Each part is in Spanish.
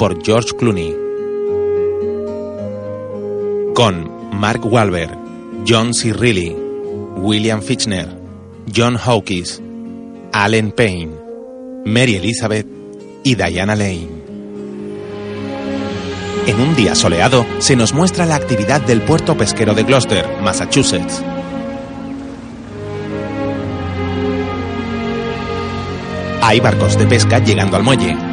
por George Clooney. Con Mark Wahlberg, John C. Reilly, William Fichtner, John Hawkins, Allen Payne, Mary Elizabeth y Diana Lane. En un día soleado se nos muestra la actividad del puerto pesquero de Gloucester, Massachusetts. Hay barcos de pesca llegando al muelle.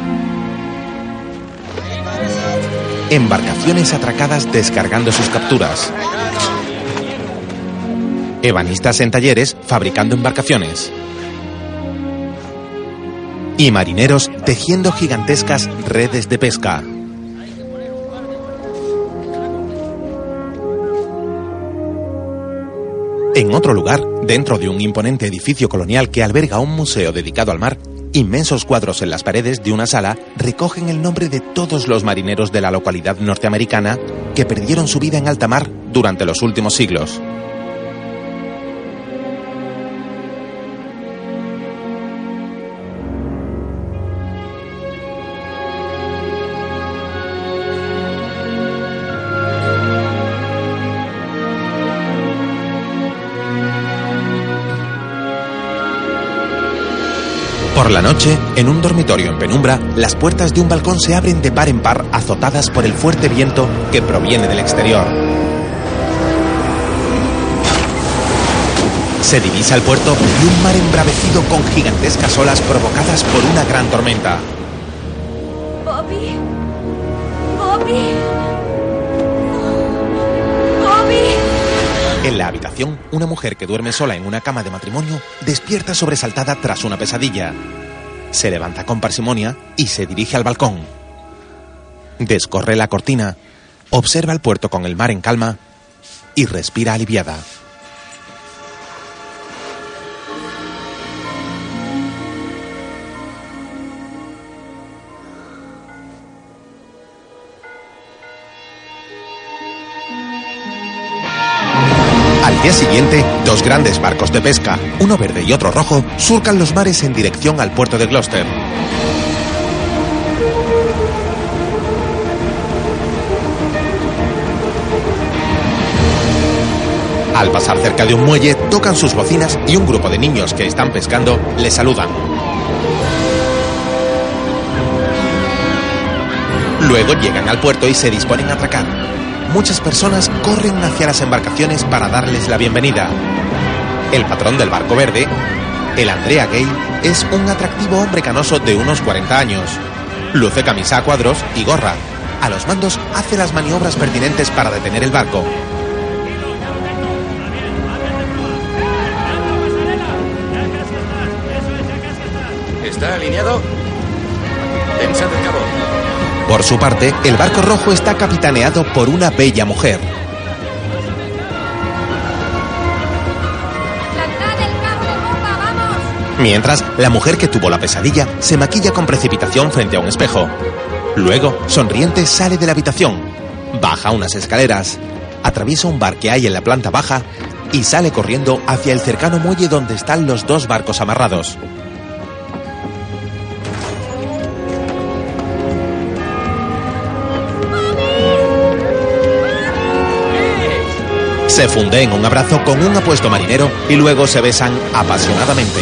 Embarcaciones atracadas descargando sus capturas. Ebanistas en talleres fabricando embarcaciones. Y marineros tejiendo gigantescas redes de pesca. En otro lugar, dentro de un imponente edificio colonial que alberga un museo dedicado al mar, inmensos cuadros en las paredes de una sala recogen el nombre de todos los marineros de la localidad norteamericana que perdieron su vida en alta mar durante los últimos siglos. Por la noche, en un dormitorio en penumbra, las puertas de un balcón se abren de par en par azotadas por el fuerte viento que proviene del exterior. Se divisa el puerto y un mar embravecido con gigantescas olas provocadas por una gran tormenta. Bobby. Bobby. En la habitación, una mujer que duerme sola en una cama de matrimonio despierta sobresaltada tras una pesadilla. Se levanta con parsimonia y se dirige al balcón. Descorre la cortina, observa el puerto con el mar en calma y respira aliviada. Grandes barcos de pesca, uno verde y otro rojo, surcan los mares en dirección al puerto de Gloucester. Al pasar cerca de un muelle, tocan sus bocinas y un grupo de niños que están pescando les saludan. Luego llegan al puerto y se disponen a atracar. Muchas personas corren hacia las embarcaciones para darles la bienvenida. El patrón del barco verde, el Andrea Gay, es un atractivo hombre canoso de unos 40 años. Luce camisa a cuadros y gorra. A los mandos hace las maniobras pertinentes para detener el barco. ¿Está alineado? El cabo. Por su parte, el barco rojo está capitaneado por una bella mujer. Mientras, la mujer que tuvo la pesadilla se maquilla con precipitación frente a un espejo. Luego, sonriente, sale de la habitación, baja unas escaleras, atraviesa un bar que hay en la planta baja y sale corriendo hacia el cercano muelle donde están los dos barcos amarrados. Se funde en un abrazo con un apuesto marinero y luego se besan apasionadamente.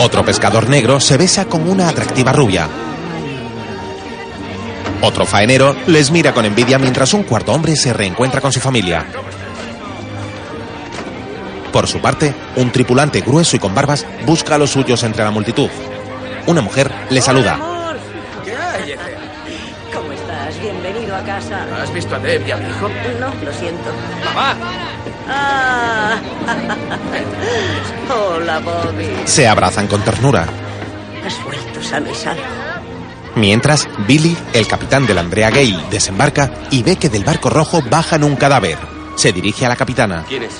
Otro pescador negro se besa con una atractiva rubia. Otro faenero les mira con envidia mientras un cuarto hombre se reencuentra con su familia. Por su parte, un tripulante grueso y con barbas busca a los suyos entre la multitud. Una mujer le saluda. ¿Has visto a Deb y a mi hijo? No, lo siento. ¡Mamá! Ah. Hola, Bobby. Se abrazan con ternura. Has vuelto sano y salvo. Mientras, Billy, el capitán del Andrea Gale, desembarca y ve que del barco rojo bajan un cadáver. Se dirige a la capitana. ¿Quién es?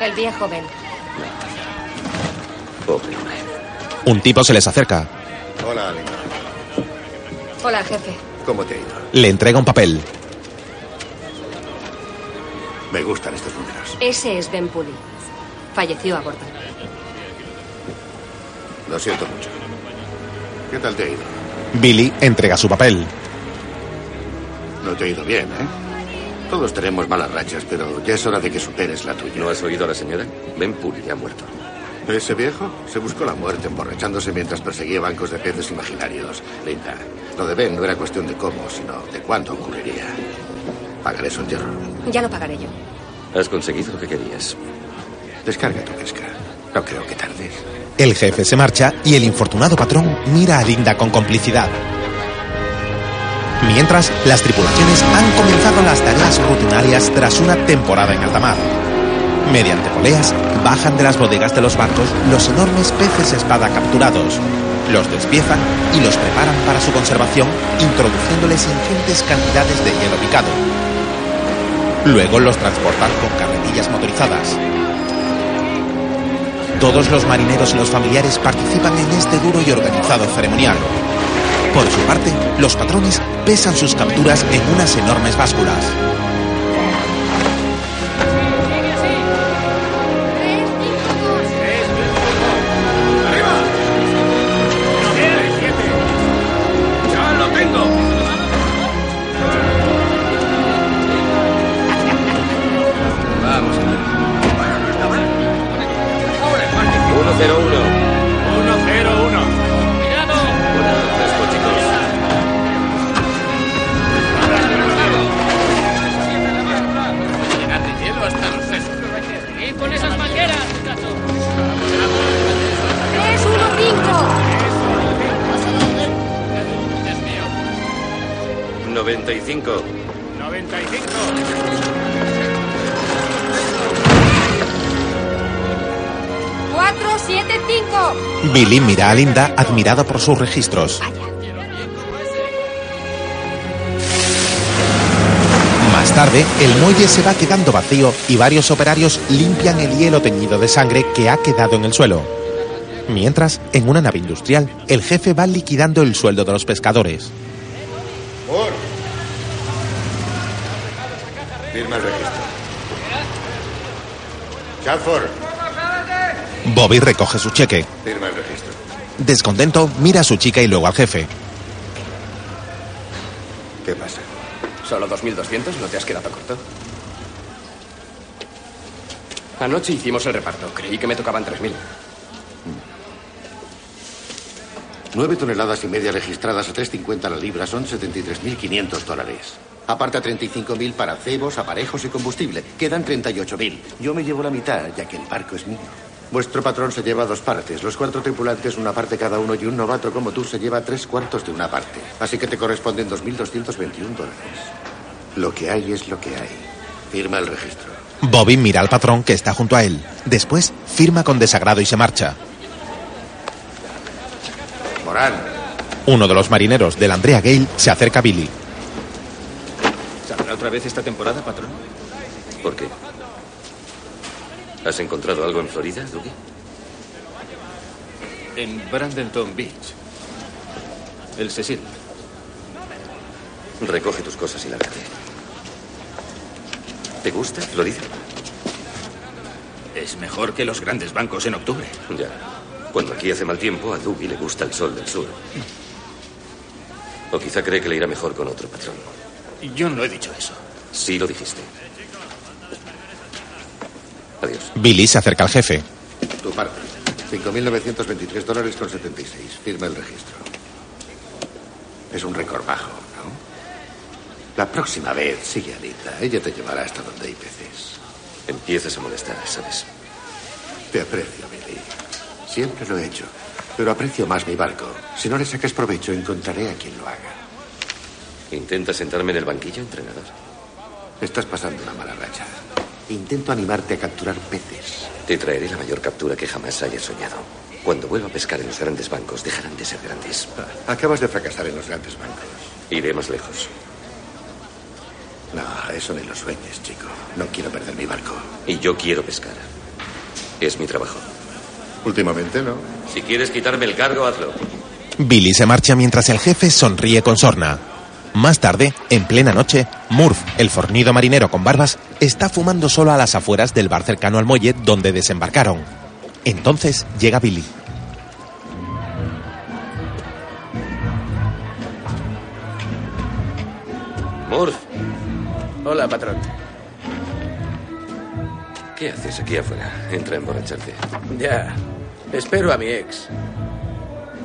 El viejo Ben. Pobre hombre. Un tipo se les acerca. Hola, Ale. Hola, jefe. ¿Cómo te ha ido? Le entrega un papel. Me gustan estos números. Ese es Ben Pulley. Falleció a bordo. Lo siento mucho. ¿Qué tal te ha ido? Billy entrega su papel. No te ha ido bien, ¿eh? Todos tenemos malas rachas, pero ya es hora de que superes la tuya. ¿No has oído a la señora? Ben Puli ha muerto. Ese viejo se buscó la muerte emborrachándose mientras perseguía bancos de peces imaginarios. Linda, lo de Ben no era cuestión de cómo, sino de cuándo ocurriría. Pagaré su entierro. Ya lo pagaré yo. Has conseguido lo que querías. Descarga tu pesca. No creo que tardes. El jefe se marcha y el infortunado patrón mira a Linda con complicidad. Mientras, las tripulaciones han comenzado las tareas rutinarias tras una temporada en alta mar. Mediante poleas, bajan de las bodegas de los barcos los enormes peces espada capturados, los despiezan y los preparan para su conservación, introduciéndoles ingentes cantidades de hielo picado. Luego los transportan con carretillas motorizadas. Todos los marineros y los familiares participan en este duro y organizado ceremonial. Por su parte, los patrones pesan sus capturas en unas enormes básculas. 95. 95. 4, 7, 5. Billy mira a Linda admirado por sus registros. Más tarde, el muelle se va quedando vacío y varios operarios limpian el hielo teñido de sangre que ha quedado en el suelo. Mientras, en una nave industrial, el jefe va liquidando el sueldo de los pescadores. Por. Firma el registro. Chalford, Bobby recoge su cheque. firma el registro. Descontento, mira a su chica y luego al jefe. ¿Qué pasa? ¿Solo 2.200? ¿No te has quedado corto? Anoche hicimos el reparto. Creí que me tocaban 3.000. Nueve toneladas y media registradas a 3.50 la libra son 73.500 dólares. Aparte 35.000 para cebos, aparejos y combustible. Quedan 38.000. Yo me llevo la mitad, ya que el barco es mío. Vuestro patrón se lleva dos partes. Los cuatro tripulantes una parte cada uno y un novato como tú se lleva tres cuartos de una parte. Así que te corresponden 2.221 dólares. Lo que hay es lo que hay. Firma el registro. Bobby mira al patrón que está junto a él. Después, firma con desagrado y se marcha. Uno de los marineros del Andrea Gale se acerca a Billy. ¿Saldrá otra vez esta temporada, patrón? ¿Por qué? ¿Has encontrado algo en Florida, Dougie? En Brandenton Beach. El Cecil. Recoge tus cosas y lárgate. ¿Te gusta, Florida? Es mejor que los grandes bancos en octubre. Ya. Cuando aquí hace mal tiempo, a Dougie le gusta el sol del sur. O quizá cree que le irá mejor con otro patrón. Yo no he dicho eso. Sí lo dijiste. Adiós. Billy se acerca al jefe. tu parte. 5.923 dólares con 76. Firma el registro. Es un récord bajo, ¿no? La próxima vez sigue a Anita. Ella te llevará hasta donde hay peces. Empiezas a molestar, ¿sabes? Te aprecio. Siempre lo he hecho. Pero aprecio más mi barco. Si no le sacas provecho, encontraré a quien lo haga. ¿Intenta sentarme en el banquillo, entrenador? Estás pasando una mala racha. Intento animarte a capturar peces. Te traeré la mayor captura que jamás hayas soñado. Cuando vuelva a pescar en los grandes bancos, dejarán de ser grandes. Ah, Acabas de fracasar en los grandes bancos. Iré más lejos. No, eso ni lo sueñes, chico. No quiero perder mi barco. Y yo quiero pescar. Es mi trabajo. Últimamente, ¿no? Si quieres quitarme el cargo, hazlo. Billy se marcha mientras el jefe sonríe con sorna. Más tarde, en plena noche, Murph, el fornido marinero con barbas, está fumando solo a las afueras del bar cercano al muelle donde desembarcaron. Entonces llega Billy. Murph. Hola, patrón. ¿Qué haces aquí afuera? Entra a emborracharte. Ya. Espero a mi ex.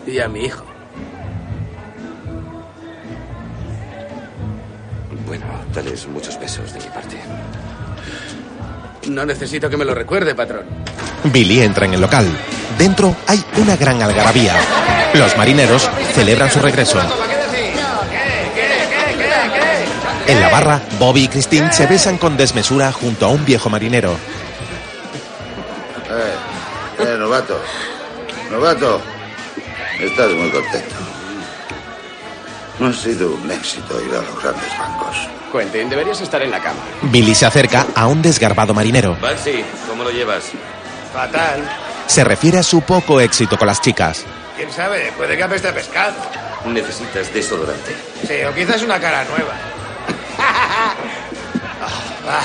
Y a mi hijo. Bueno, dales muchos besos de mi parte. No necesito que me lo recuerde, patrón. Billy entra en el local. Dentro hay una gran algarabía. Los marineros celebran su regreso. En la barra, Bobby y Christine se besan con desmesura junto a un viejo marinero. Novato. Novato. Estás muy contento. No ha sido un éxito ir a los grandes bancos. Quentin, deberías estar en la cama. Billy se acerca a un desgarbado marinero. Baxi, ¿cómo lo llevas? Fatal. Se refiere a su poco éxito con las chicas. ¿Quién sabe? Puede que apeste a pescado. Necesitas desodorante. Sí, o quizás una cara nueva. Ah,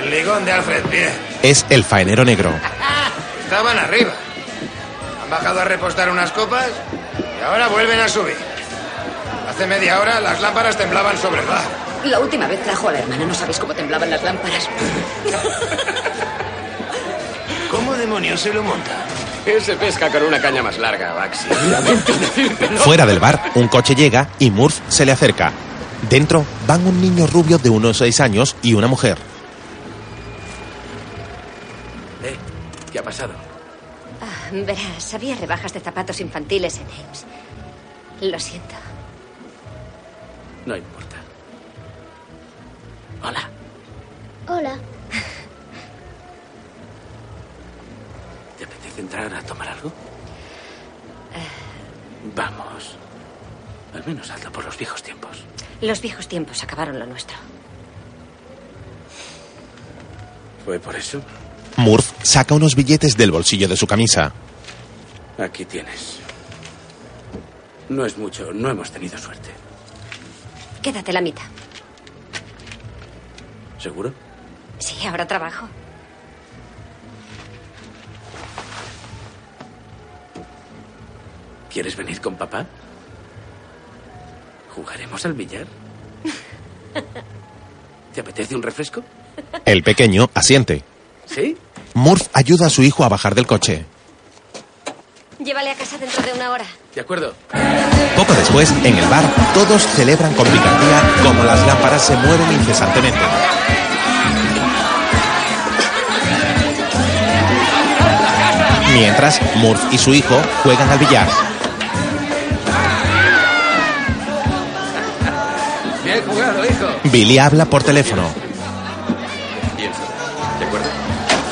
el ligón de Alfred Pierre. Es el faenero negro. Estaban arriba. Han bajado a repostar unas copas y ahora vuelven a subir. Hace media hora las lámparas temblaban sobre el bar. La última vez trajo a la hermana, no sabéis cómo temblaban las lámparas. ¿Cómo demonios se lo monta? Ese pesca con una caña más larga, Baxi. Fuera del bar, un coche llega y Murph se le acerca. Dentro van un niño rubio de unos seis años y una mujer. Pasado? Ah, verás, había rebajas de zapatos infantiles en Ames. Lo siento. No importa. Hola. Hola. ¿Te apetece entrar a tomar algo? Vamos. Al menos hazlo por los viejos tiempos. Los viejos tiempos acabaron lo nuestro. ¿Fue por eso? Murph saca unos billetes del bolsillo de su camisa. Aquí tienes. No es mucho, no hemos tenido suerte. Quédate la mitad. ¿Seguro? Sí, ahora trabajo. ¿Quieres venir con papá? ¿Jugaremos al billar? ¿Te apetece un refresco? El pequeño asiente. ¿Sí? Murph ayuda a su hijo a bajar del coche. Llévale a casa dentro de una hora. De acuerdo. Poco después, en el bar, todos celebran con picardía como las lámparas se mueven incesantemente. Mientras, Murph y su hijo juegan al billar. Bien jugado, hijo. Billy habla por teléfono.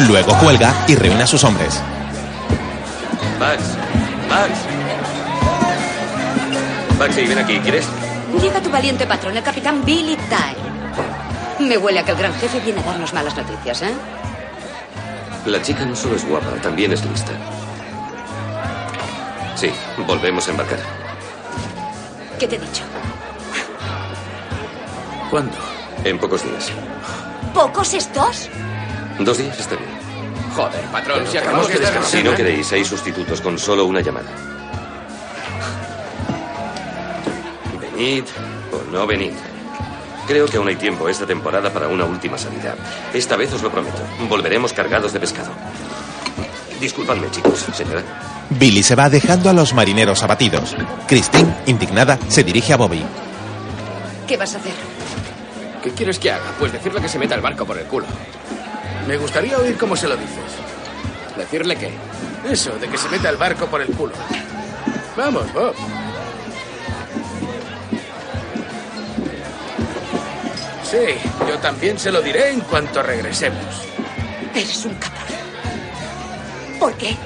Luego cuelga y reúne a sus hombres. Max. Max. Baxi, ven aquí. ¿Quieres? Llega tu valiente patrón, el capitán Billy Tye. Me huele a que el gran jefe viene a darnos malas noticias, ¿eh? La chica no solo es guapa, también es lista. Sí, volvemos a embarcar. ¿Qué te he dicho? ¿Cuándo? En pocos días. ¿Pocos estos? Dos días está bien. Joder, patrón, si acabamos de descansar. Si no queréis, hay sustitutos con solo una llamada. Venid o no venid. Creo que aún hay tiempo esta temporada para una última salida. Esta vez os lo prometo. Volveremos cargados de pescado. Disculpadme, chicos, señora. Billy se va dejando a los marineros abatidos. Christine, indignada, se dirige a Bobby. ¿Qué vas a hacer? ¿Qué quieres que haga? Pues decirle que se meta el barco por el culo. Me gustaría oír cómo se lo dices. ¿Decirle qué? Eso, de que se meta el barco por el culo. Vamos, Bob. Sí, yo también se lo diré en cuanto regresemos. Eres un cabrón. ¿Por qué?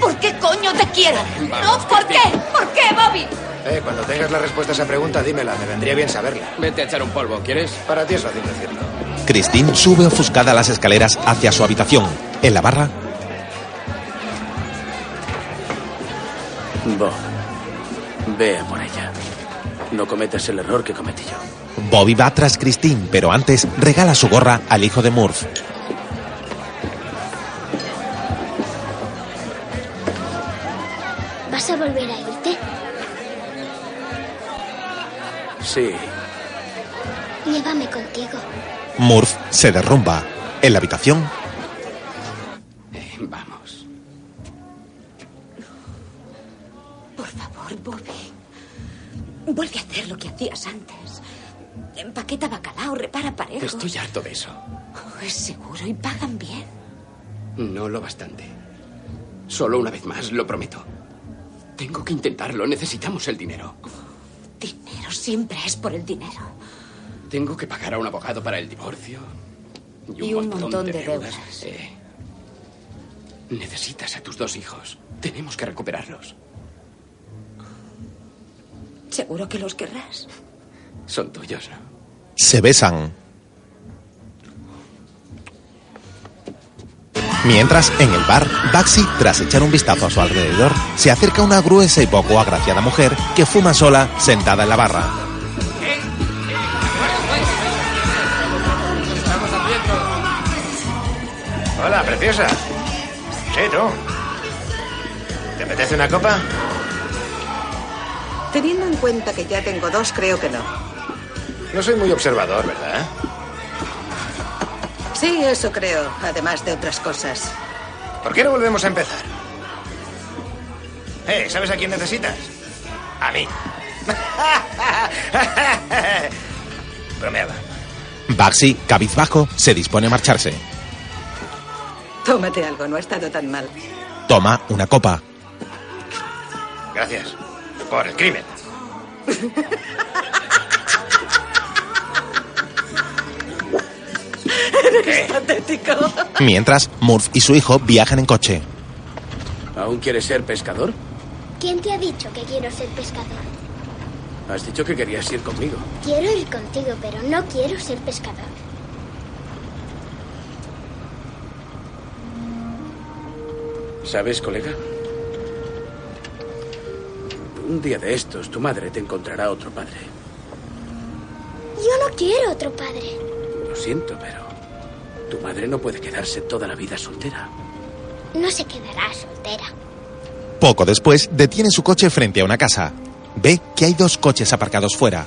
¿Por qué coño te quiero? ¿No? ¿Por qué? ¿Por qué, Bobby? Eh, cuando tengas la respuesta a esa pregunta, dímela. Me vendría bien saberla. Vete a echar un polvo, ¿quieres? Para ti es fácil decirlo. Christine sube ofuscada las escaleras hacia su habitación. En la barra, Bob, ve a por ella. No cometas el error que cometí yo. Bobby va tras Christine, pero antes regala su gorra al hijo de Murph. Murph se derrumba. En la habitación, Eh, vamos. Por favor, Bobby. Vuelve a hacer lo que hacías antes. Empaqueta bacalao, repara parejos. Estoy harto de eso. Oh, es seguro y pagan bien. No lo bastante. Solo una vez más, lo prometo. Tengo que intentarlo. Necesitamos el dinero. Dinero siempre es por el dinero. Tengo que pagar a un abogado para el divorcio. Y un montón de deudas. Eh, necesitas a tus dos hijos. Tenemos que recuperarlos. ¿Seguro que los querrás? Son tuyos, ¿no? se besan. Mientras, en el bar, Baxi, tras echar un vistazo a su alrededor, se acerca a una gruesa y poco agraciada mujer que fuma sola, sentada en la barra. Hola, preciosa. Sí, tú. ¿Te apetece una copa? Teniendo en cuenta que ya tengo dos, creo que no. No soy muy observador, ¿verdad? Sí, eso creo, además de otras cosas. ¿Por qué no volvemos a empezar? Eh, ¿sabes a quién necesitas? A mí. Bromeaba. Baxi, cabizbajo, se dispone a marcharse. Tómate algo, no ha estado tan mal. Toma una copa. Gracias. Por el crimen. Eres patético. Mientras, Murph y su hijo viajan en coche. ¿Aún quieres ser pescador? ¿Quién te ha dicho que quiero ser pescador? Has dicho que querías ir conmigo. Quiero ir contigo, pero no quiero ser pescador. ¿Sabes, colega? Un día de estos, tu madre te encontrará otro padre. Yo no quiero otro padre. Lo siento, pero tu madre no puede quedarse toda la vida soltera. No se quedará soltera. Poco después, detiene su coche frente a una casa. Ve que hay dos coches aparcados fuera.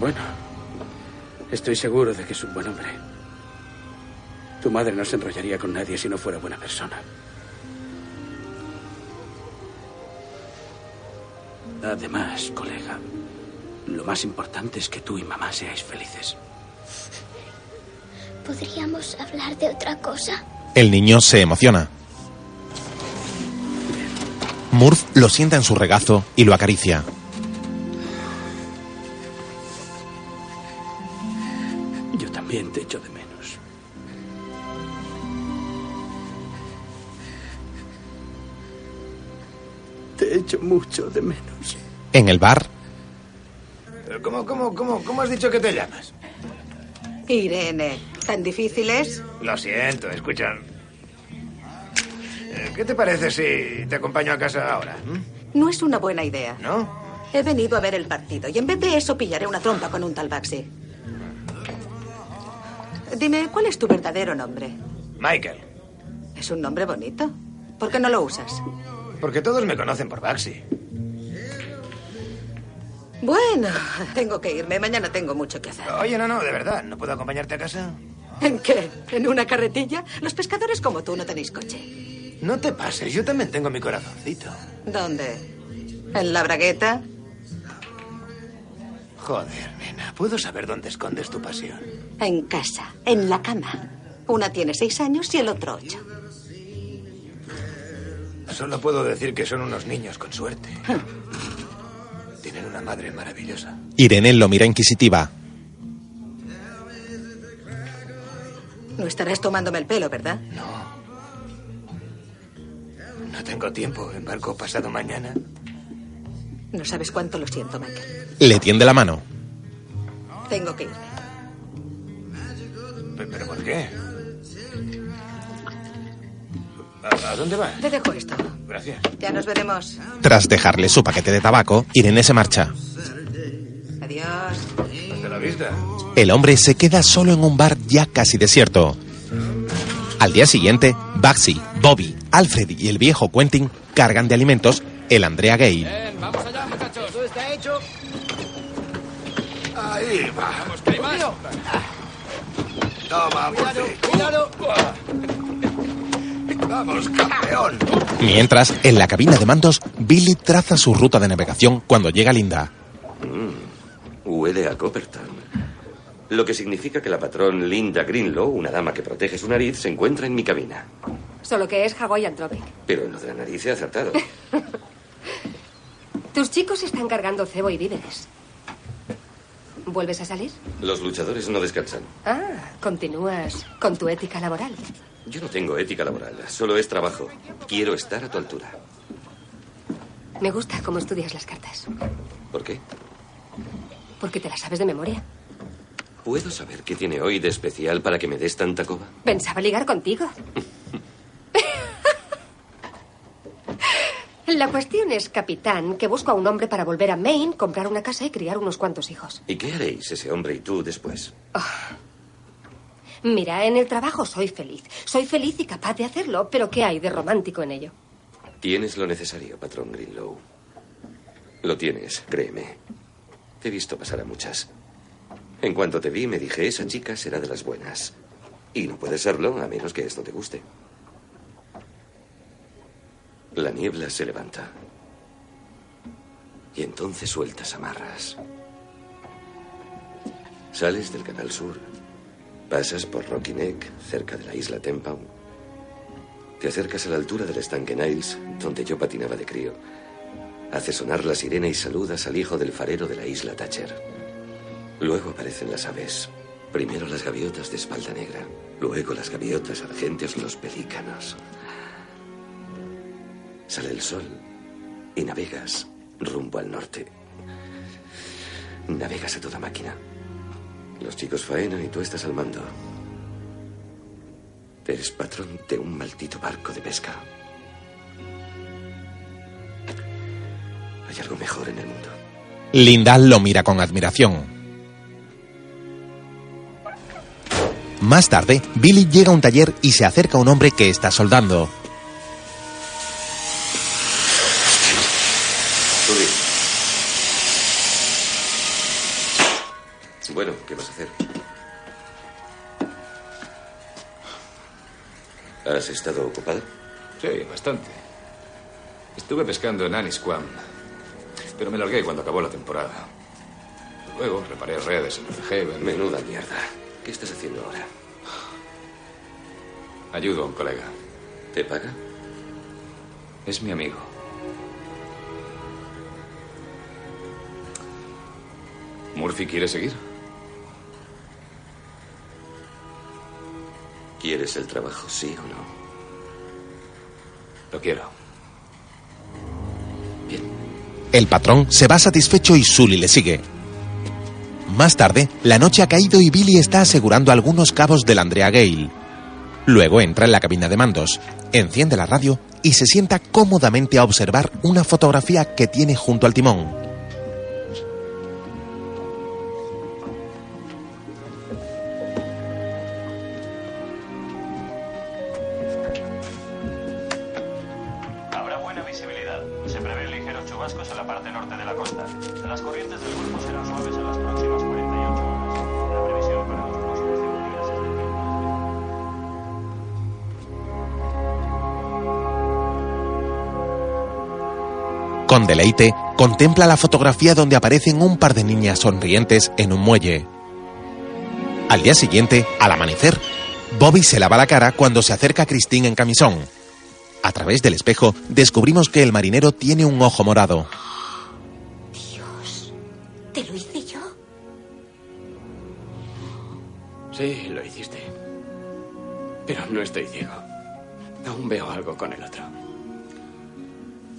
Bueno, estoy seguro de que es un buen hombre. Tu madre no se enrollaría con nadie si no fuera buena persona. Además, colega, lo más importante es que tú y mamá seáis felices. ¿Podríamos hablar de otra cosa? El niño se emociona. Murph lo sienta en su regazo y lo acaricia. Yo también te echo de menos. Te echo mucho de menos. En el bar, ¿Cómo, cómo, cómo, cómo has dicho que te llamas? Irene, ¿tan difícil es? Lo siento, escucha. Eh, ¿Qué te parece si te acompaño a casa ahora? mm? No es una buena idea. ¿No? He venido a ver el partido y en vez de eso pillaré una trompa con un tal Baxi. Dime, ¿cuál es tu verdadero nombre? Michael. Es un nombre bonito. ¿Por qué no lo usas? Porque todos me conocen por Baxi. Bueno, tengo que irme. Mañana tengo mucho que hacer. Oye, no, no, de verdad. ¿No puedo acompañarte a casa? ¿En qué? ¿En una carretilla? Los pescadores como tú no tenéis coche. No te pases, yo también tengo mi corazoncito. ¿Dónde? ¿En la bragueta? Joder, nena, ¿puedo saber dónde escondes tu pasión? En casa, en la cama. Una tiene seis años y el otro ocho. Solo puedo decir que son unos niños con suerte. Tienen una madre maravillosa. Irene lo mira inquisitiva. No estarás tomándome el pelo, ¿verdad? No tengo tiempo. Embarco pasado mañana. No sabes cuánto lo siento, Michael. Le tiende la mano. Tengo que irme. Pe- ¿Pero por qué? ¿A, dónde vas? Te dejo esto. Gracias. Ya nos veremos. Tras dejarle su paquete de tabaco, Irene se marcha. Adiós. Hasta la vista. El hombre se queda solo en un bar ya casi desierto. Al día siguiente, Baxi, Bobby, Alfred y el viejo Quentin cargan de alimentos el Andrea. Ven, vamos allá, muchachos. Todo está hecho. Ahí va. Vamos, que hay más. Toma, Cuidado, cuidado. Vamos, campeón. Mientras, en la cabina de mandos, Billy traza su ruta de navegación cuando llega Linda. Huele a Copperton. Lo que significa que la patrón Linda Greenlow, una dama que protege su nariz, se encuentra en mi cabina. Solo que es Hawaiian Tropic. Pero en lo de la nariz he acertado. Tus chicos están cargando cebo y víveres. ¿Vuelves a salir? Los luchadores no descansan. Ah, continúas con tu ética laboral. Yo no tengo ética laboral, solo es trabajo. Quiero estar a tu altura. Me gusta cómo estudias las cartas. ¿Por qué? Porque te las sabes de memoria. ¿Puedo saber qué tiene hoy de especial para que me des tanta coba? Pensaba ligar contigo. La cuestión es, capitán, que busco a un hombre para volver a Maine, comprar una casa y criar unos cuantos hijos. ¿Y qué haréis ese hombre y tú después? Mira, en el trabajo soy feliz. Soy feliz y capaz de hacerlo, pero ¿qué hay de romántico en ello? Tienes lo necesario, patrón Greenlow. Lo tienes, créeme. Te he visto pasar a muchas. En cuanto te vi, me dije, esa chica será de las buenas. Y no puede serlo a menos que esto te guste. La niebla se levanta. Y entonces sueltas amarras. Sales del Canal Sur. Pasas por Rocky Neck, cerca de la isla Tempow. Te acercas a la altura del estanque Niles, donde yo patinaba de crío. Haces sonar la sirena y saludas al hijo del farero de la isla Thatcher. Luego aparecen las aves. Primero las gaviotas de espalda negra, luego las gaviotas argentias y los pelícanos. Sale el sol y navegas rumbo al norte. Navegas a toda máquina. Los chicos faenan y tú estás al mando. Eres patrón de un maldito barco de pesca. Hay algo mejor en el mundo. Linda lo mira con admiración. Más tarde, Billy llega a un taller y se acerca a un hombre que está soldando. ¿Has estado ocupado? Sí, bastante. Estuve pescando en Anisquam, pero me largué cuando acabó la temporada. Luego reparé redes en Haven. Menuda mierda. ¿Qué estás haciendo ahora? Ayudo a un colega. ¿Te paga? Es mi amigo. ¿Murphy quiere seguir? ¿Quieres el trabajo, sí o no? Lo quiero. El patrón se va satisfecho y Sully le sigue. Más tarde, la noche ha caído y Billy está asegurando algunos cabos del Andrea Gale. Luego entra en la cabina de mandos, enciende la radio y se sienta cómodamente a observar una fotografía que tiene junto al timón. Con deleite, contempla la fotografía donde aparecen un par de niñas sonrientes en un muelle. Al día siguiente, al amanecer, Bobby se lava la cara cuando se acerca a Christine en camisón. A través del espejo, descubrimos que el marinero tiene un ojo morado. ¿Te lo hice yo? Sí, lo hiciste. Pero no estoy ciego. Aún veo algo con el otro.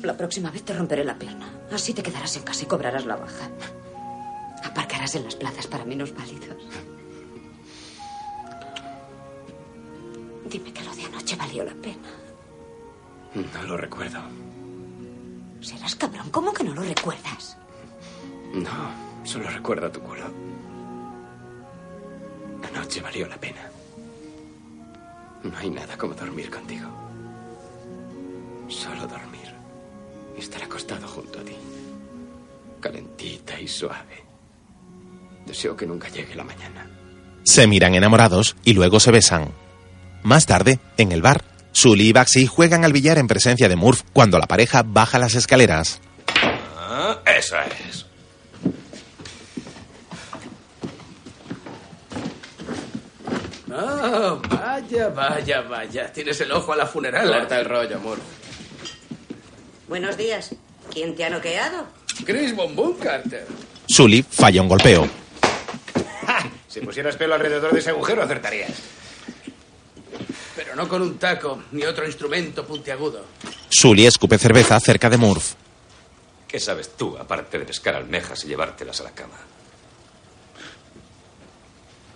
La próxima vez te romperé la pierna. Así te quedarás en casa y cobrarás la baja. Aparcarás en las plazas para menos válidos. Dime que lo de anoche valió la pena. No lo recuerdo. Serás cabrón. ¿Cómo que no lo recuerdas? No, solo recuerdo tu culo. Anoche valió la pena. No hay nada como dormir contigo. Solo dormir. Y estar acostado junto a ti. Calentita y suave. Deseo que nunca llegue la mañana. Se miran enamorados y luego se besan. Más tarde, en el bar, Sully y Baxi juegan al billar en presencia de Murph cuando la pareja baja las escaleras. Ah, eso es. Ah, vaya, vaya, vaya. Tienes el ojo a la funeral. Corta el rollo, amor. Buenos días. ¿Quién te ha noqueado? Chris Bombón Carter. Sully falla un golpeo. Si pusieras pelo alrededor de ese agujero, acertarías. Pero no con un taco ni otro instrumento puntiagudo. Sully escupe cerveza cerca de Murph. ¿Qué sabes tú, aparte de pescar almejas y llevártelas a la cama?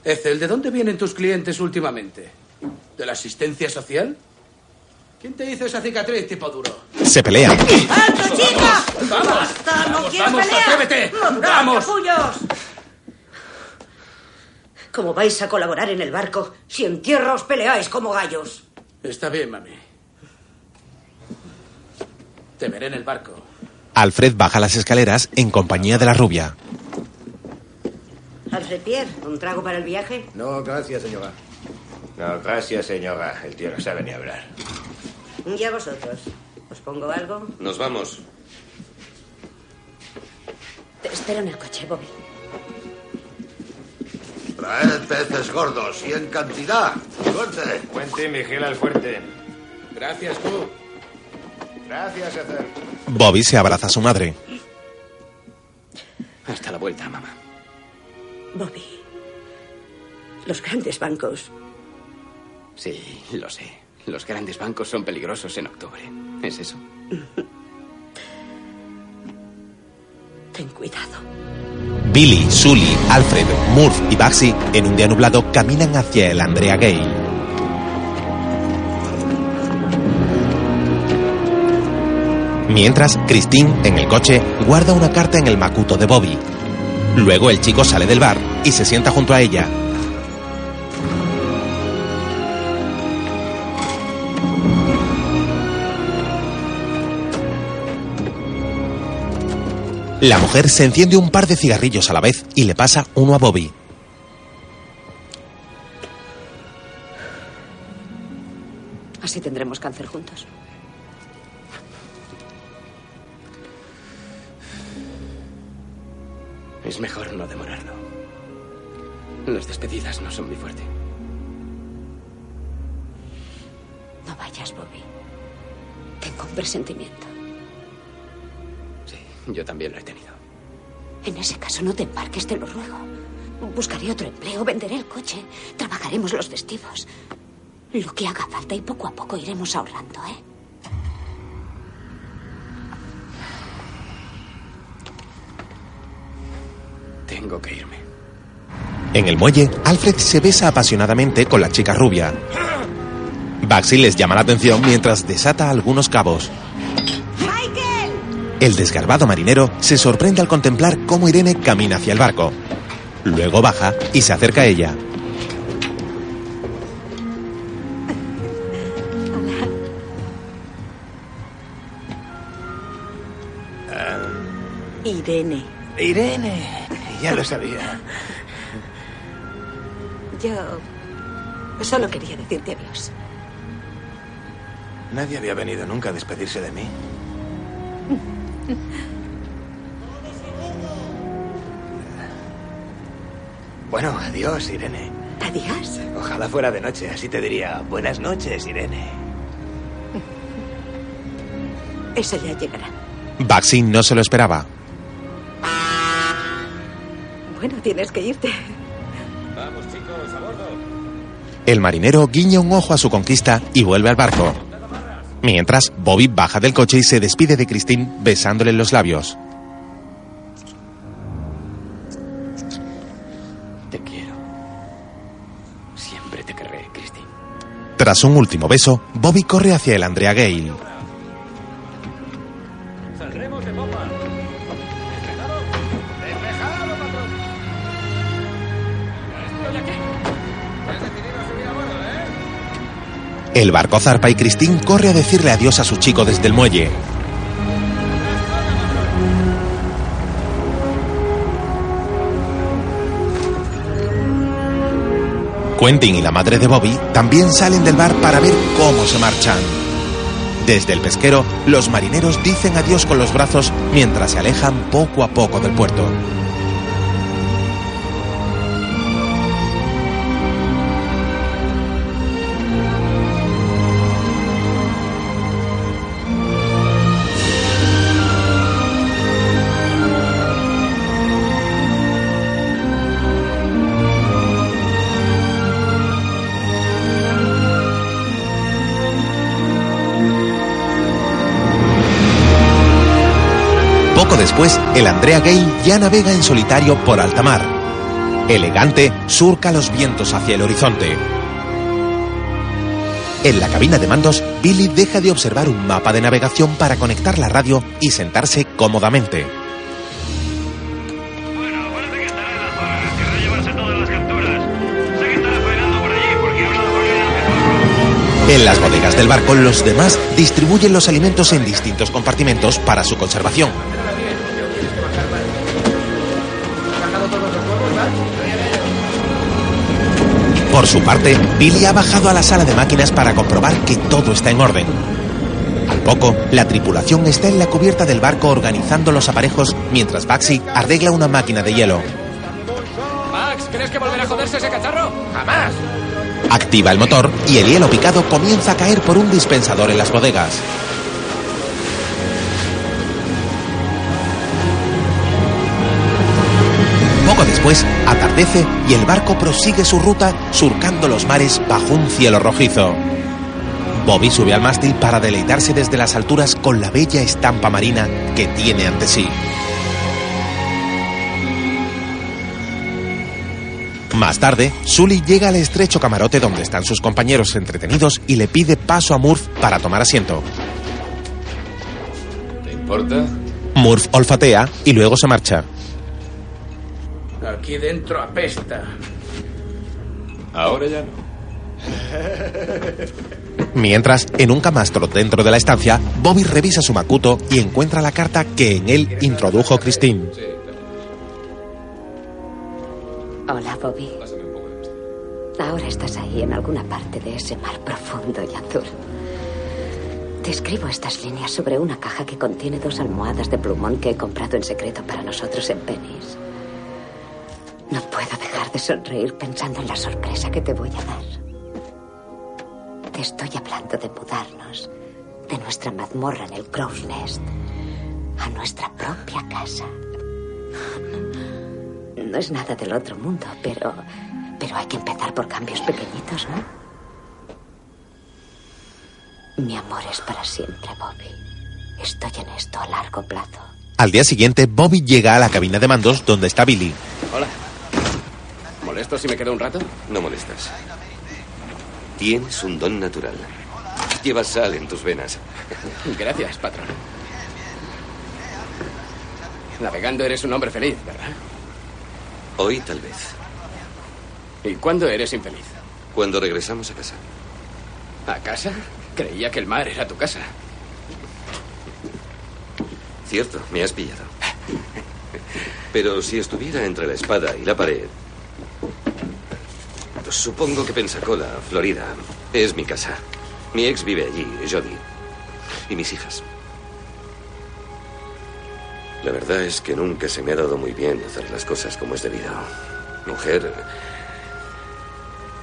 Ethel, ¿de dónde vienen tus clientes últimamente? ¿De la asistencia social? ¿Quién te hizo esa cicatriz tipo duro? Se pelean. ¡Alto, chica! ¡Vamos! ¡Basta! ¡No ¡Vamos, quiero vamos, pelear! atrévete! ¡Montad, ¡Vamos! capullos! ¿Cómo vais a colaborar en el barco si en tierra os peleáis como gallos? Está bien, mami. Te veré en el barco. Alfred baja las escaleras en compañía de la rubia. Alfred Pierre, ¿un trago para el viaje? No, gracias, señora. No, gracias, señora. El tío no sabe ni hablar. Y a vosotros. ¿Os pongo algo? Nos vamos. Te espero en el coche, Bobby. Traed peces gordos y en cantidad. Suerte. Puente, vigila el fuerte. Gracias, tú. Gracias, Ether. Bobby se abraza a su madre. Hasta la vuelta, mamá. Bobby. Los grandes bancos. Sí, lo sé. Los grandes bancos son peligrosos en octubre. ¿Es eso? Ten cuidado. Billy, Sully, Alfred, Murph y Baxi, en un día nublado, caminan hacia el Andrea Gay. Mientras, Christine, en el coche, guarda una carta en el macuto de Bobby. Luego el chico sale del bar y se sienta junto a ella. La mujer se enciende un par de cigarrillos a la vez y le pasa uno a Bobby. Así tendremos cáncer juntos. Es mejor no demorarlo. Las despedidas no son muy fuerte. No vayas, Bobby. Tengo un presentimiento. Yo también lo he tenido. En ese caso, no te embarques, te lo ruego. Buscaré otro empleo, venderé el coche, trabajaremos los festivos. Lo que haga falta y poco a poco iremos ahorrando, ¿eh? Tengo que irme. En el muelle, Alfred se besa apasionadamente con la chica rubia. Baxi les llama la atención mientras desata algunos cabos. El desgarbado marinero se sorprende al contemplar cómo Irene camina hacia el barco. Luego baja y se acerca a ella. Irene. Irene. Ya lo sabía. Yo solo quería decirte adiós. Nadie había venido nunca a despedirse de mí. Bueno, adiós, Irene. Adiós. Ojalá fuera de noche, así te diría buenas noches, Irene. Eso ya llegará. Baxi no se lo esperaba. Bueno, tienes que irte. Vamos, chicos, a bordo. El marinero guiña un ojo a su conquista y vuelve al barco. Mientras, Bobby baja del coche y se despide de Christine besándole en los labios. Te quiero. Siempre te querré, Christine. Tras un último beso, Bobby corre hacia el Andrea Gale. El barco zarpa y Christine corre a decirle adiós a su chico desde el muelle. Quentin y la madre de Bobby también salen del bar para ver cómo se marchan. Desde el pesquero, los marineros dicen adiós con los brazos mientras se alejan poco a poco del puerto. Después, el Andrea Gale ya navega en solitario por alta mar. Elegante, surca los vientos hacia el horizonte. En la cabina de mandos, Billy deja de observar un mapa de navegación para conectar la radio y sentarse cómodamente. En las bodegas del barco, los demás distribuyen los alimentos en distintos compartimentos para su conservación. Por su parte, Billy ha bajado a la sala de máquinas para comprobar que todo está en orden. Al poco, la tripulación está en la cubierta del barco organizando los aparejos mientras Baxi arregla una máquina de hielo. Max, ¿crees que volverá a joderse ese cacharro? ¡Jamás! Activa el motor y el hielo picado comienza a caer por un dispensador en las bodegas. Después, atardece y el barco prosigue su ruta surcando los mares bajo un cielo rojizo. Bobby sube al mástil para deleitarse desde las alturas con la bella estampa marina que tiene ante sí. Más tarde, Sully llega al estrecho camarote donde están sus compañeros entretenidos y le pide paso a Murph para tomar asiento. ¿Te importa? Murph olfatea y luego se marcha. Aquí dentro apesta. Ahora ya no. Mientras, en un camastro dentro de la estancia, Bobby revisa su macuto y encuentra la carta que en él introdujo Christine. Hola, Bobby. Ahora estás ahí en alguna parte de ese mar profundo y azul. Te escribo estas líneas sobre una caja que contiene dos almohadas de plumón que he comprado en secreto para nosotros en Penny's. No puedo dejar de sonreír pensando en la sorpresa que te voy a dar. Te estoy hablando de mudarnos de nuestra mazmorra en el Crow's Nest a nuestra propia casa. No es nada del otro mundo, pero. Pero hay que empezar por cambios pequeñitos, ¿no? Mi amor es para siempre, Bobby. Estoy en esto a largo plazo. Al día siguiente, Bobby llega a la cabina de mandos donde está Billy. Hola. ¿Molesto si me quedo un rato? No molestas. Tienes un don natural. Llevas sal en tus venas. Gracias, patrón. Navegando eres un hombre feliz, ¿verdad? Hoy tal vez. ¿Y cuándo eres infeliz? Cuando regresamos a casa. ¿A casa? Creía que el mar era tu casa. Cierto, me has pillado. Pero si estuviera entre la espada y la pared, supongo que Pensacola, Florida, es mi casa. Mi ex vive allí, Jody. Y mis hijas. La verdad es que nunca se me ha dado muy bien hacer las cosas como es debido. Mujer,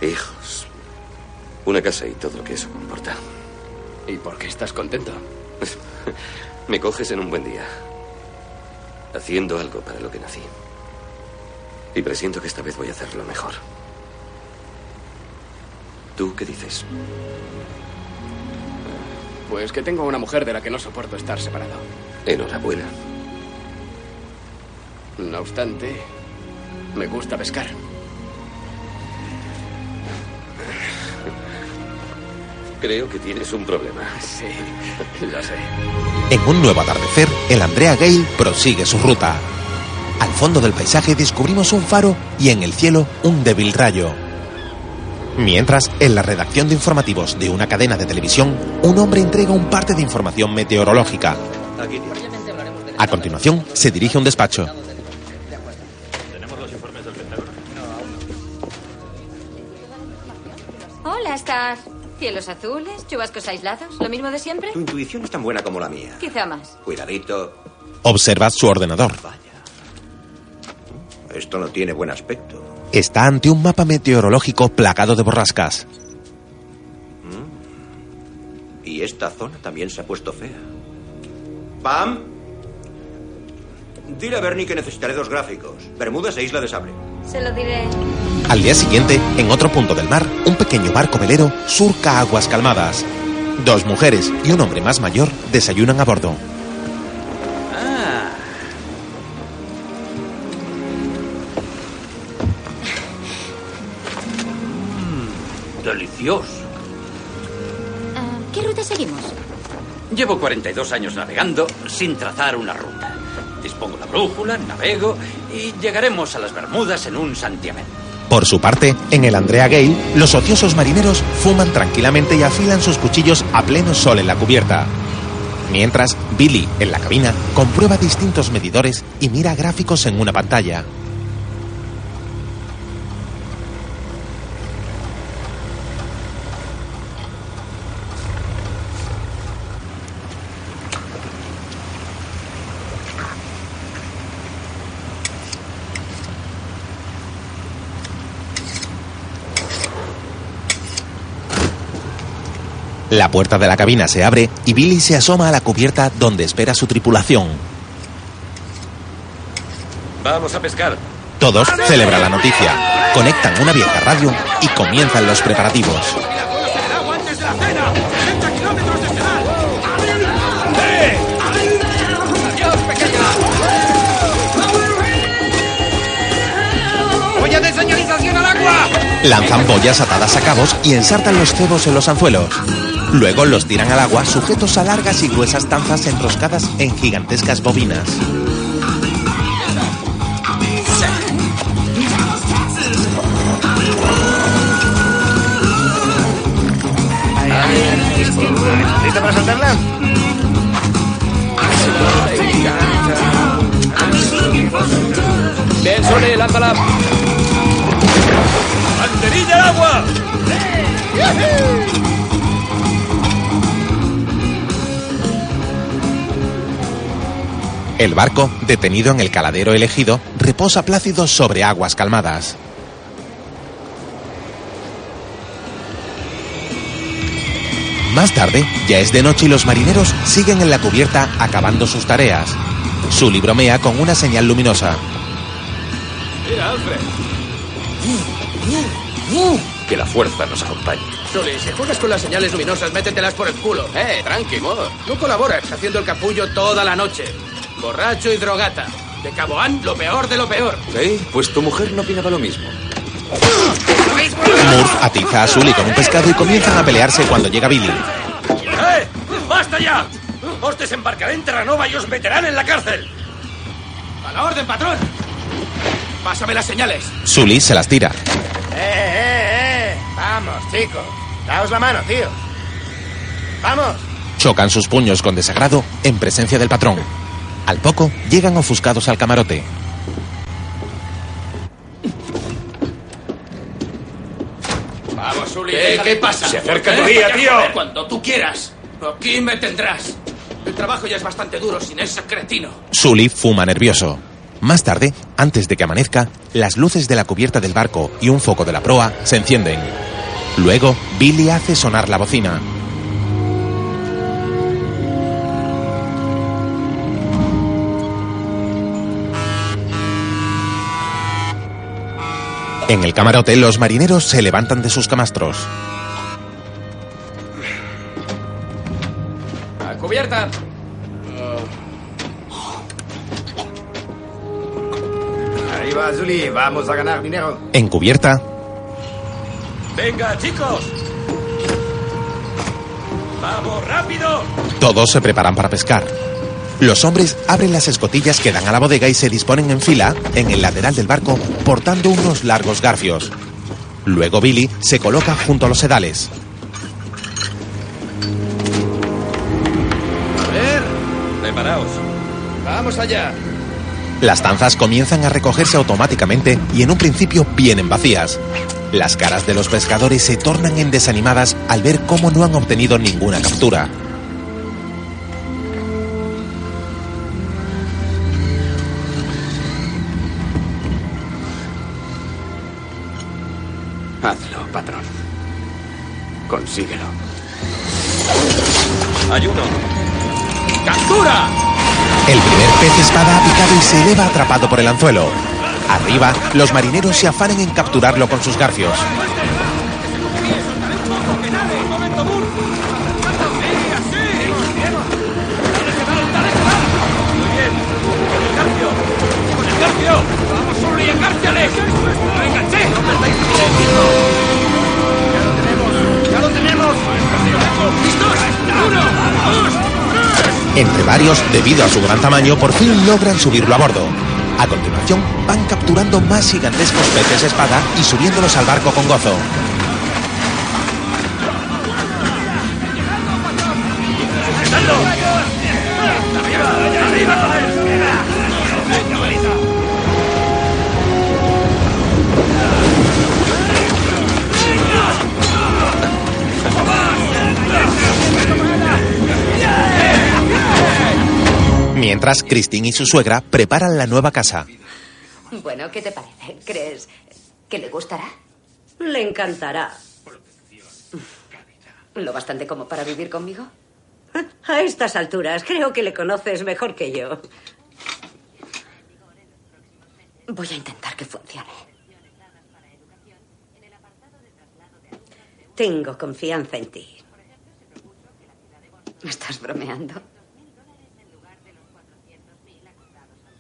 hijos, una casa y todo lo que eso comporta. ¿Y por qué estás contento? Me coges en un buen día, haciendo algo para lo que nací. Y presiento que esta vez voy a hacerlo mejor. ¿Tú qué dices? Pues que tengo una mujer de la que no soporto estar separado. Enhorabuena. No obstante, me gusta pescar. Creo que tienes un problema. Sí, lo sé. En un nuevo atardecer, el Andrea Gale prosigue su ruta. Al fondo del paisaje descubrimos un faro y en el cielo un débil rayo. Mientras, en la redacción de informativos de una cadena de televisión, un hombre entrega un parte de información meteorológica. A continuación, se dirige a un despacho. ¿Tenemos los informes del Pentágono? Hola, Star. Cielos azules, chubascos aislados, lo mismo de siempre. Tu intuición es tan buena como la mía. Quizá más. Cuidadito, Observa su ordenador. esto no tiene buen aspecto. Está ante un mapa meteorológico plagado de borrascas. Y esta zona también se ha puesto fea. Pam, dile a Bernie que necesitaré dos gráficos. Bermudas e Isla de Sable. Se lo diré. Al día siguiente, en otro punto del mar, un pequeño barco velero surca aguas calmadas. Dos mujeres y un hombre más mayor desayunan a bordo. Delicioso. Ah, ¿Qué ruta seguimos? Llevo 42 años navegando sin trazar una ruta. Dispongo la brújula, navego y llegaremos a las Bermudas en un santiamén. Por su parte, en el Andrea Gale, los ociosos marineros fuman tranquilamente y afilan sus cuchillos a pleno sol en la cubierta. Mientras, Billy, en la cabina, comprueba distintos medidores y mira gráficos en una pantalla. La puerta de la cabina se abre y Billy se asoma a la cubierta donde espera su tripulación. Vamos a pescar. Todos celebran la noticia, conectan una vieja radio y comienzan los preparativos. antes de la cena! ¡30 kilómetros de canal! ¡Adiós, pequeña! ¡Olla de señalización al agua! Lanzan boyas atadas a cabos y ensartan los cebos en los anzuelos. Luego los tiran al agua sujetos a largas y gruesas tanzas enroscadas en gigantescas bobinas. ¿Lista para saltarla? Bien, Sole, lánzala. ¡Banderilla al agua! El barco, detenido en el caladero elegido, reposa plácido sobre aguas calmadas. Más tarde, ya es de noche y los marineros siguen en la cubierta acabando sus tareas. Sully bromea con una señal luminosa. Mira, Alfred. Que la fuerza nos acompañe. Sully, si juegas con las señales luminosas, métetelas por el culo. Eh, tranqui, mod. No colaboras haciendo el capullo toda la noche. Borracho y drogata. De Caboán, lo peor de lo peor. Sí, pues tu mujer no opinaba lo mismo. Murph atiza a Sully con un pescado y comienzan a pelearse cuando llega Billy. ¡Eh! ¡Basta ya! Os desembarcaré en Terranova y os meterán en la cárcel. ¡A la orden, patrón! Pásame las señales. Sully se las tira. ¡Eh, eh, eh! Vamos, chicos. Daos la mano, tío. ¡Vamos! Chocan sus puños con desagrado en presencia del patrón. Al poco, llegan ofuscados al camarote. Vamos, Sully. ¿Qué- qué pasa? Se acerca tu día, tío. Cuando tú quieras. Aquí me tendrás. El trabajo ya es bastante duro sin ese cretino. Sully fuma nervioso. Más tarde, antes de que amanezca, las luces de la cubierta del barco y un foco de la proa se encienden. Luego, Billy hace sonar la bocina. En el camarote, los marineros se levantan de sus camastros. A cubierta. Ahí va, Zuli. Vamos a ganar dinero. En cubierta, ¡Venga, chicos! ¡Vamos, rápido! Todos se preparan para pescar. Los hombres abren las escotillas que dan a la bodega y se disponen en fila en el lateral del barco portando unos largos garfios. Luego Billy se coloca junto a los sedales. A ver, Preparaos. vamos allá. Las tanzas comienzan a recogerse automáticamente y en un principio vienen vacías. Las caras de los pescadores se tornan en desanimadas al ver cómo no han obtenido ninguna captura. Hazlo, patrón. Consíguelo. Ayuno. ¡Captura! El primer pez espada ha picado y se eleva atrapado por el anzuelo. Arriba, los marineros se afanan en capturarlo con sus garfios. ¡Con el garfio! ¡Vamos, Surly, encárciale! Entre varios, debido a su gran tamaño, por fin logran subirlo a bordo. A continuación, van capturando más gigantescos peces espada y subiéndolos al barco con gozo. Mientras, Christine y su suegra preparan la nueva casa. Bueno, ¿qué te parece? ¿Crees que le gustará? Le encantará. ¿Lo bastante como para vivir conmigo? A estas alturas, creo que le conoces mejor que yo. Voy a intentar que funcione. Tengo confianza en ti. ¿Me estás bromeando?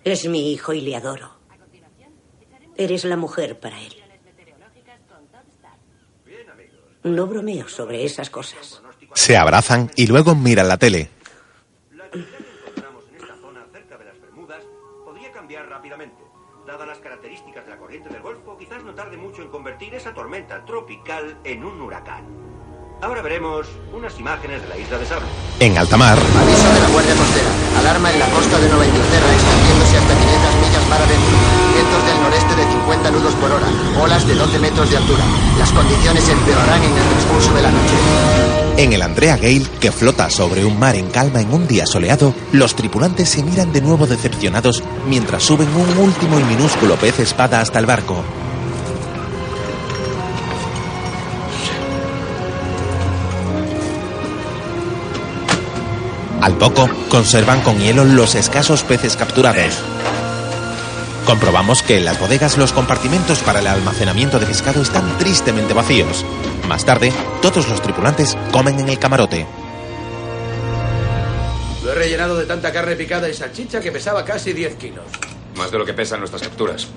Es mi hijo y le adoro. Eres la mujer para él. No bromeo sobre esas cosas. Se abrazan y luego miran la tele. podría cambiar rápidamente. Dadas las características de la corriente del Golfo, quizás no tarde mucho en convertir esa tormenta tropical en un huracán. Ahora veremos unas imágenes de la isla de Sable. En alta mar, Aviso de la Guardia Costera. Alarma en la costa de Nueva Inglaterra extendiéndose hasta 500 millas mar adentro. Vientos del noreste de 50 nudos por hora. Olas de 12 metros de altura. Las condiciones empeorarán en el transcurso de la noche. en el Andrea Gale, que flota sobre un mar en calma en un día soleado, los tripulantes se miran de nuevo decepcionados mientras suben un último y minúsculo pez espada hasta el barco. Al poco, conservan con hielo los escasos peces capturados. Comprobamos que en las bodegas los compartimentos para el almacenamiento de pescado están tristemente vacíos. Más tarde, todos los tripulantes comen en el camarote. Lo he rellenado de tanta carne picada y salchicha que pesaba casi 10 kilos. Más de lo que pesan nuestras capturas.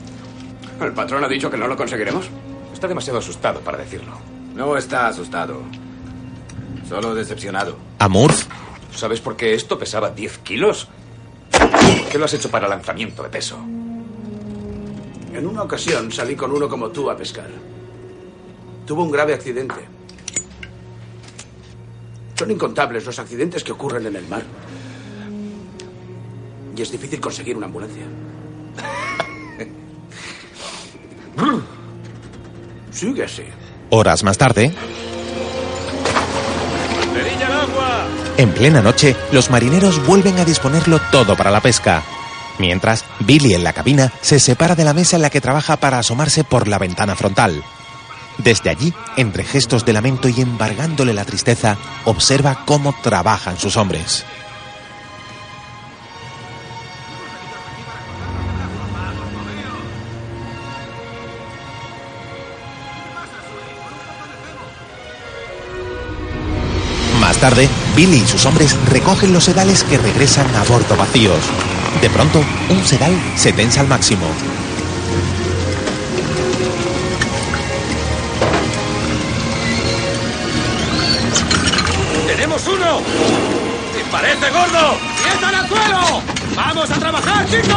¿El patrón ha dicho que no lo conseguiremos? Está demasiado asustado para decirlo. No está asustado. Solo decepcionado. Amur, ¿Sabes por qué esto pesaba 10 kilos? ¿Por qué lo has hecho para lanzamiento de peso? En una ocasión salí con uno como tú a pescar. Tuvo un grave accidente. Son incontables los accidentes que ocurren en el mar. Y es difícil conseguir una ambulancia. Sigue así. horas más tarde, ¡Cerilla al agua! en plena noche, los marineros vuelven a disponerlo todo para la pesca. Mientras, Billy en la cabina se separa de la mesa en la que trabaja para asomarse por la ventana frontal. Desde allí, entre gestos de lamento y embargándole la tristeza, observa cómo trabajan sus hombres. Más tarde, Billy y sus hombres recogen los sedales que regresan a bordo vacíos. De pronto, un sedal se tensa al máximo. ¡Tenemos uno! ¡Te parece gordo! ¡Sientan al suelo! ¡Vamos a trabajar, chicos!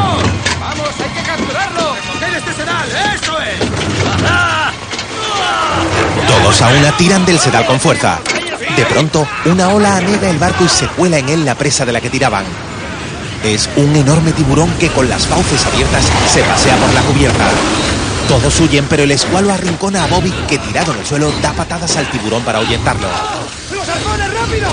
¡Vamos, hay que capturarlo! ¡Recoger este sedal! ¡Eso es! ¡Ajá! Todos a una tiran del sedal con fuerza. De pronto, una ola anega el barco y se cuela en él la presa de la que tiraban. Es un enorme tiburón que con las fauces abiertas se pasea por la cubierta. Todos huyen, pero el escualo arrincona a Bobby, que tirado en el suelo da patadas al tiburón para ahuyentarlo. ¡Los halcones, rápido!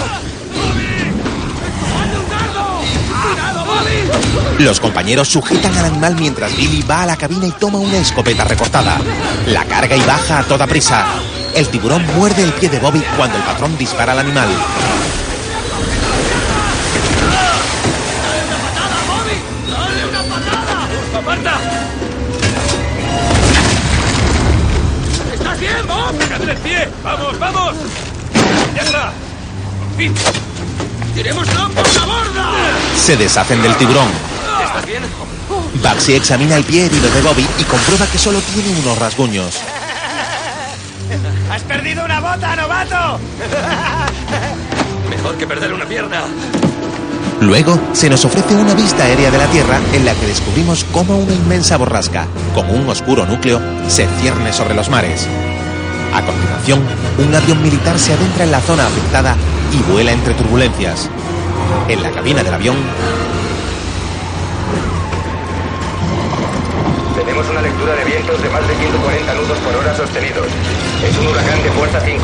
Los compañeros sujetan al animal mientras Billy va a la cabina y toma una escopeta recortada. La carga y baja a toda prisa. El tiburón muerde el pie de Bobby cuando el patrón dispara al animal. ¡Fíjate el pie! ¡Vamos, vamos! ¡Ya está! ¡Por fin! ¡Tiremoslo por la borda! Se deshacen del tiburón. ¿Estás bien? Bugsy examina el pie herido de Bobby y comprueba que solo tiene unos rasguños. ¡Has perdido una bota, novato! Mejor que perder una pierna. Luego se nos ofrece una vista aérea de la Tierra en la que descubrimos cómo una inmensa borrasca, con un oscuro núcleo, se cierne sobre los mares. A continuación, un avión militar se adentra en la zona afectada y vuela entre turbulencias. En la cabina del avión, Tenemos una lectura de vientos de más de 140 nudos por hora sostenidos. Es un huracán de fuerza 5.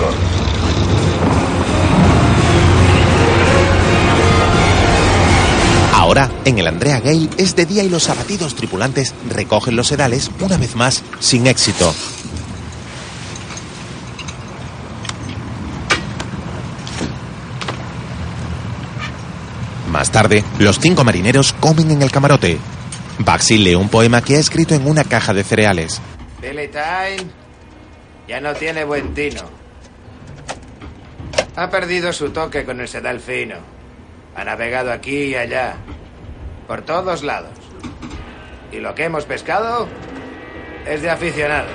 ahora en el Andrea Gale es de día y los abatidos tripulantes recogen los sedales una vez más sin éxito. Más tarde, los cinco marineros comen en el camarote. Bugsy lee un poema que ha escrito en una caja de cereales. Billy Time ya no tiene buen tino. Ha perdido su toque con el sedal fino. Ha navegado aquí y allá, por todos lados. Y lo que hemos pescado es de aficionados.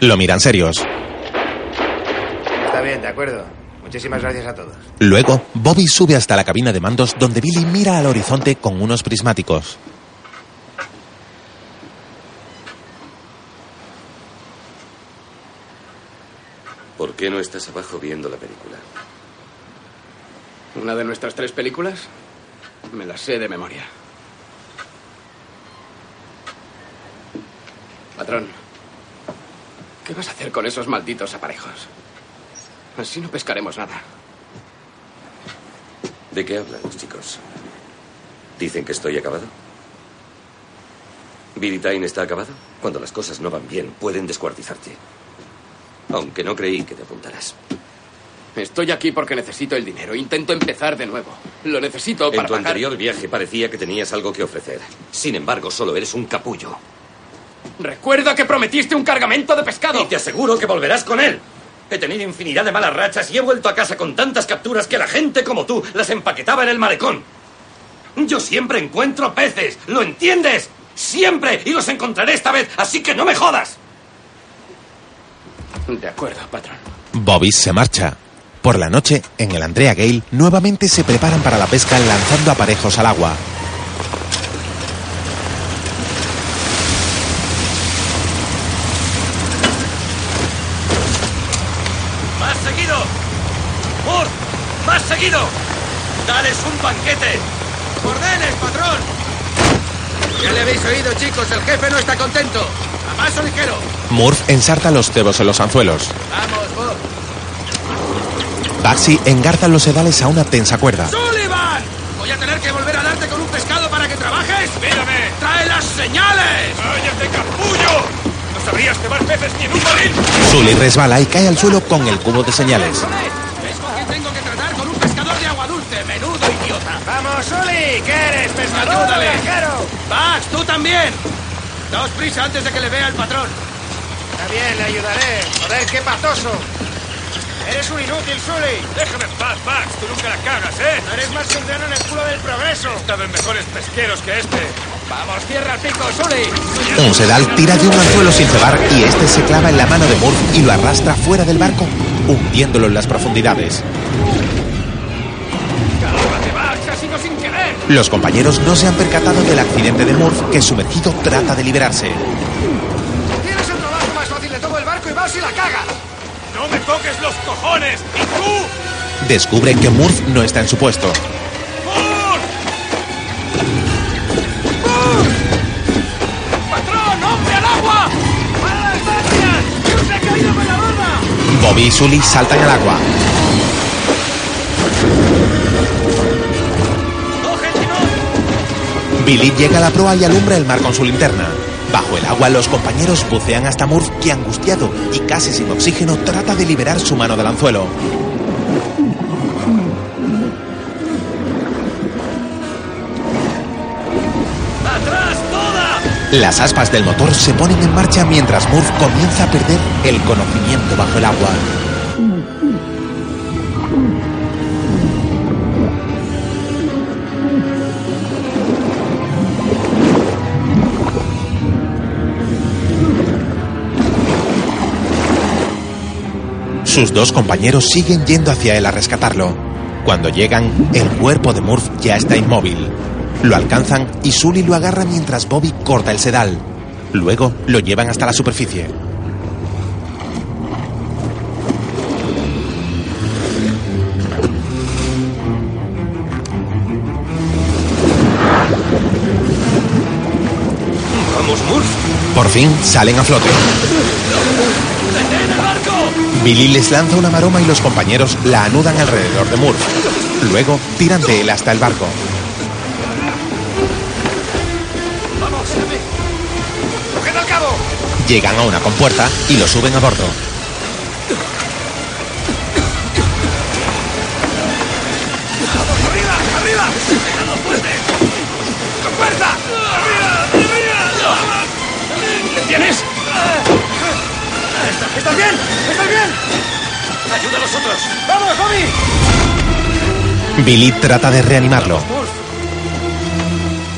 Lo miran serios. Está bien, de acuerdo. Muchísimas gracias a todos. Luego, Bobby sube hasta la cabina de mandos donde Billy mira al horizonte con unos prismáticos. ¿Por qué no estás abajo viendo la película? ¿Una de nuestras tres películas? Me las sé de memoria. Patrón, ¿qué vas a hacer con esos malditos aparejos? Así no pescaremos nada. ¿De qué hablan los chicos? ¿Dicen que estoy acabado? ¿Billy Time está acabado? Cuando las cosas no van bien, pueden descuartizarte. Aunque no creí que te apuntarás. Estoy aquí porque necesito el dinero. Intento empezar de nuevo. Lo necesito para En tu anterior viaje parecía que tenías algo que ofrecer. Sin embargo, solo eres un capullo. Recuerda que prometiste un cargamento de pescado. Y te aseguro que volverás con él. He tenido infinidad de malas rachas y he vuelto a casa con tantas capturas que la gente como tú las empaquetaba en el malecón. Yo siempre encuentro peces, ¿lo entiendes? Siempre, y los encontraré esta vez, así que no me jodas. De acuerdo, patrón. Bobby se marcha. Por la noche, en el Andrea Gale, nuevamente se preparan para la pesca lanzando aparejos al agua. ¡Más seguido! ¡Moore! ¡Dales un banquete! ¡Órdenes, patrón! Ya le habéis oído, chicos. El jefe no está contento. A paso ligero. Murph ensarta los cebos en los anzuelos. Vamos, Bob. Baxi engarza los sedales a una tensa cuerda. ¡Sullivan! Voy a tener que volver a darte con un pescado para que trabajes. ¡Mírame! ¡Trae las señales! ¡Cállate, capullo! No sabrías cebar peces ni en un barril. Sully resbala y cae al suelo con el cubo de señales. ¿Ves con quién tengo que tratar? Con un pescador de agua dulce. ¡Menudo idiota! ¡Vamos, Sully! ¿Qué eres, pescador ¡Ayúdale! ¡Max, tú también! Daos prisa antes de que le vea el patrón. Está bien, le ayudaré. Joder, qué patoso. Eres un inútil, Sully. Déjame en paz, Max. Tú nunca la cagas, ¿eh? No eres más que un grano en el culo del progreso. En mejores pesqueros que este. ¡Vamos, cierra el pico, Sully! Un sedal tira de un anzuelo sin cebar y este se clava en la mano de Murph y lo arrastra fuera del barco, hundiéndolo en las profundidades. Los compañeros no se han percatado del accidente de Murph que sumergido trata de liberarse. Tienes el trabajo más fácil de todo el barco y vas y la cagas. ¡No me toques los cojones! ¡Y tú! Descubre que Murph no está en su puesto. ¡Patrón, hombre al agua! ¡Para las! ¡Que se ha caído con la barba! Bobby y Sully saltan al agua. Billy llega a la proa y alumbra el mar con su linterna. Bajo el agua, los compañeros bucean hasta Murph, que angustiado y casi sin oxígeno trata de liberar su mano del anzuelo. ¡Atrás toda! Las aspas del motor se ponen en marcha mientras Murph comienza a perder el conocimiento bajo el agua. Sus dos compañeros siguen yendo hacia él a rescatarlo. Cuando llegan, el cuerpo de Murph ya está inmóvil. Lo alcanzan y Sully lo agarra mientras Bobby corta el sedal. Luego lo llevan hasta la superficie. ¡Vamos, Murph! Por fin salen a flote. Billy les lanza una maroma y los compañeros la anudan alrededor de Murph. Luego tiran de él hasta el barco. ¡Vamos! ¡Coged al cabo! Llegan a una compuerta y lo suben a bordo. ¡Arriba! ¡Arriba! ¡Pegando ¿Estás, ¿Estás bien? ¿Estás bien? ¡Ayuda a los otros! ¡Vamos, Bobby! Billy trata de reanimarlo.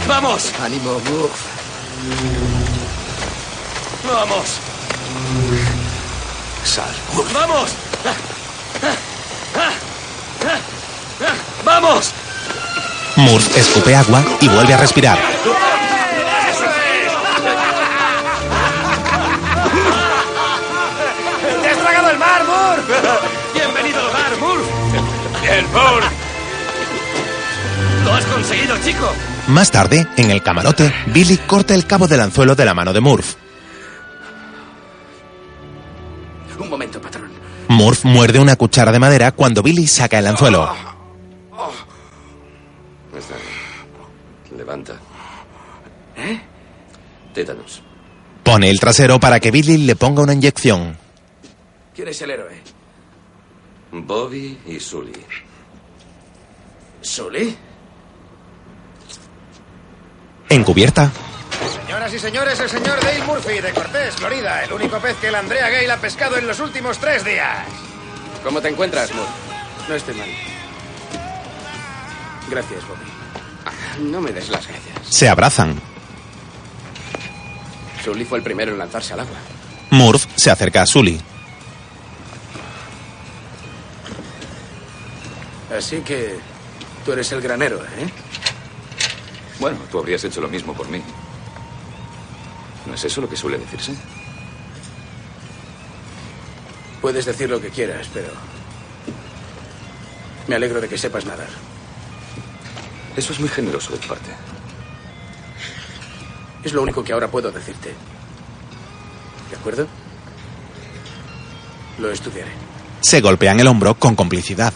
¡Vamos! Ánimo, Murph. ¡Vamos! Sal. ¡Vamos! ¡Vamos! Murph escupe agua y vuelve a respirar. ¡Bien, Murph! ¡Lo has conseguido, chico! Más tarde, en el camarote, Billy corta el cabo del anzuelo de la mano de Murph. Un momento, patrón. Murph muerde una cuchara de madera cuando Billy saca el anzuelo. Está bien. Levanta. ¿Eh? Tétanos. Pone el trasero para que Billy le ponga una inyección. ¿Quién es el héroe? Bobby y Sully. ¿Sully? Encubierta, Señoras y señores, el señor Dale Murphy de Cortés, Florida, el único pez que el Andrea Gale ha pescado en los últimos tres días. ¿Cómo te encuentras, Murph? No estoy mal. Gracias, Bobby. Ah, No me des las gracias. se abrazan. Sully fue el primero en lanzarse al agua. Murph se acerca a Sully. Así que tú eres el granero, ¿eh? Bueno, tú habrías hecho lo mismo por mí. ¿No es eso lo que suele decirse? Puedes decir lo que quieras, pero me alegro de que sepas nadar. Eso es muy generoso de tu parte. Es lo único que ahora puedo decirte. ¿De acuerdo? Lo estudiaré. Se golpean el hombro con complicidad.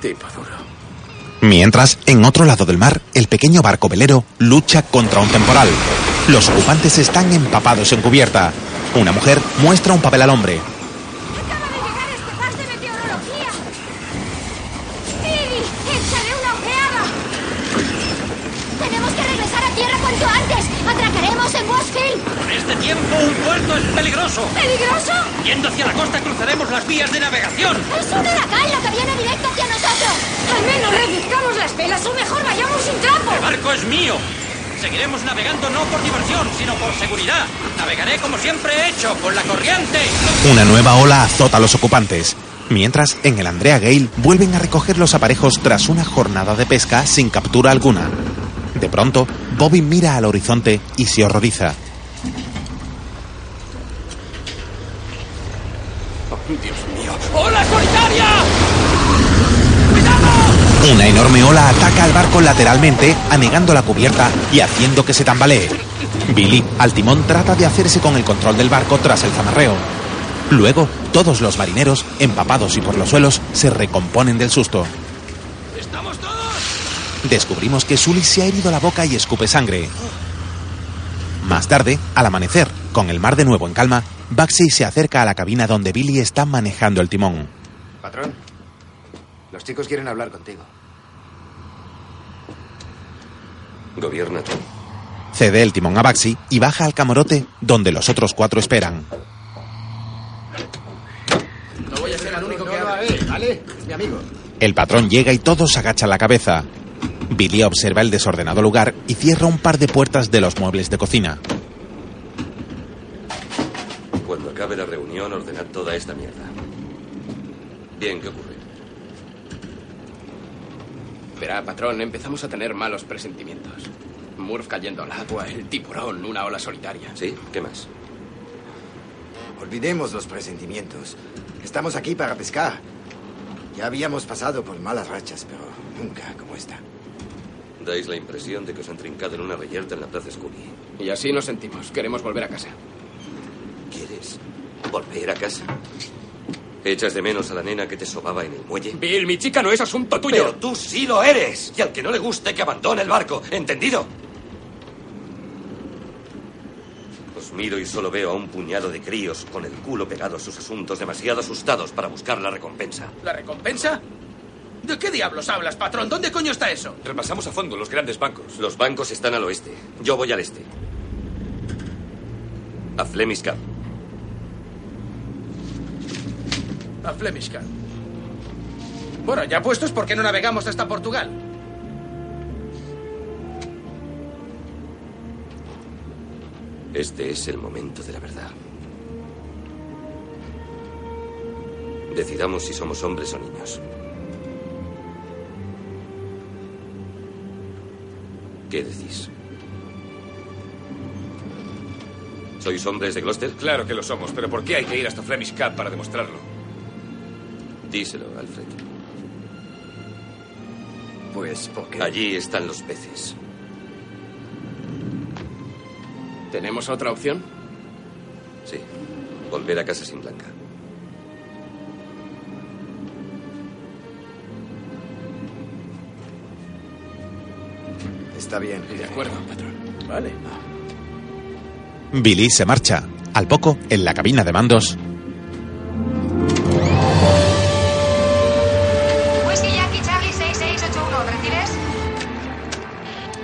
Tipo duro. Mientras, en otro lado del mar, el pequeño barco velero lucha contra un temporal. Los ocupantes están empapados en cubierta. Una mujer muestra un papel al hombre. Es peligroso. ¿Peligroso? Yendo hacia la costa cruzaremos las vías de navegación. Es un huracán lo que viene directo hacia nosotros. Al menos reduzcamos las velas o mejor vayamos sin trapo. El barco es mío. Seguiremos navegando no por diversión, sino por seguridad. Navegaré como siempre he hecho, con la corriente. Una nueva ola azota a los ocupantes. Mientras, en el Andrea Gale vuelven a recoger los aparejos tras una jornada de pesca sin captura alguna. De pronto, Bobby mira al horizonte y se horroriza. Dios mío. ¡Hola, solitaria! Una enorme ola ataca al barco lateralmente, anegando la cubierta y haciendo que se tambalee. Billy, al timón, trata de hacerse con el control del barco tras el zamarreo. Luego, todos los marineros, empapados y por los suelos, se recomponen del susto. ¿Estamos todos? Descubrimos que Sully se ha herido la boca y escupe sangre. Más tarde, al amanecer, con el mar de nuevo en calma, Baxi se acerca a la cabina donde Billy está manejando el timón. Patrón, los chicos quieren hablar contigo. Gobierna tú. Cede el timón a Baxi y baja al camarote donde los otros cuatro esperan. No voy a ser el único que hable. ¿Vale? Es mi amigo. El patrón llega y todos agachan la cabeza. Billy observa el desordenado lugar y cierra un par de puertas de los muebles de cocina. Cuando acabe la reunión, ordenad toda esta mierda. Bien, ¿qué ocurre? Verá, patrón, empezamos a tener malos presentimientos. Murph cayendo al agua, el tiburón, una ola solitaria. ¿Sí? ¿Qué más? Olvidemos los presentimientos. Estamos aquí para pescar. Ya habíamos pasado por malas rachas, pero nunca como esta. Dais la impresión de que os han trincado en una reyerta en la Plaza Scully. Y así nos sentimos. Queremos volver a casa. ¿Quieres volver a casa? ¿Echas de menos a la nena que te sobaba en el muelle? Bill, mi chica no es asunto tuyo. Pero tú sí lo eres. Y al que no le guste, que abandone el barco. ¿Entendido? Os miro y solo veo a un puñado de críos con el culo pegado a sus asuntos, demasiado asustados para buscar la recompensa. ¿La recompensa? ¿De qué diablos hablas, patrón? ¿Dónde coño está eso? Repasamos a fondo los grandes bancos. Los bancos están al oeste. Yo voy al este. A Flemish. A Flemish. Bueno, ya puestos, ¿por qué no navegamos hasta Portugal? Este es el momento de la verdad. Decidamos si somos hombres o niños. ¿Qué decís? ¿Sois hombres de Gloucester? Claro que lo somos, pero ¿por qué hay que ir hasta Flemish Cap para demostrarlo? Díselo, Alfred. Pues porque... Allí están los peces. ¿Tenemos otra opción? Sí. Volver a casa sin Blanca. Está bien. De acuerdo, patrón. Vale. Billy se marcha. Al poco, en la cabina de mandos, Whisky Yankee Charlie 6681, ¿recibes?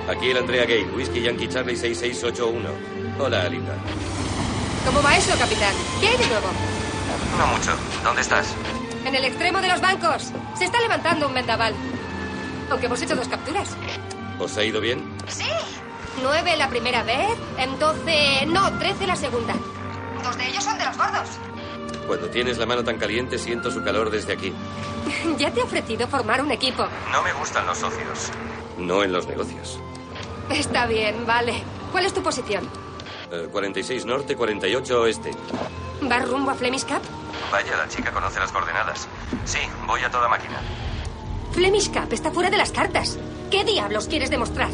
Aquí el Andrea Gale, Whisky Yankee Charlie 6681. Hola, Linda. ¿Cómo va eso, capitán? ¿Qué hay de nuevo? No mucho. ¿Dónde estás? En el extremo de los bancos. Se está levantando un vendaval. Aunque hemos hecho dos capturas. ¿Os ha ido bien? Sí. Nueve la primera vez, en doce... No, trece la segunda. Dos de ellos son de los gordos. Cuando tienes la mano tan caliente, siento su calor desde aquí. Ya te he ofrecido formar un equipo. No me gustan los socios. No en los negocios. Está bien, vale. ¿Cuál es tu posición? Eh, 46 norte, 48 oeste. ¿Vas rumbo a Flemish Cap? Vaya, la chica conoce las coordenadas. Sí, voy a toda máquina. Flemish Cap está fuera de las cartas. ¿Qué diablos quieres demostrar?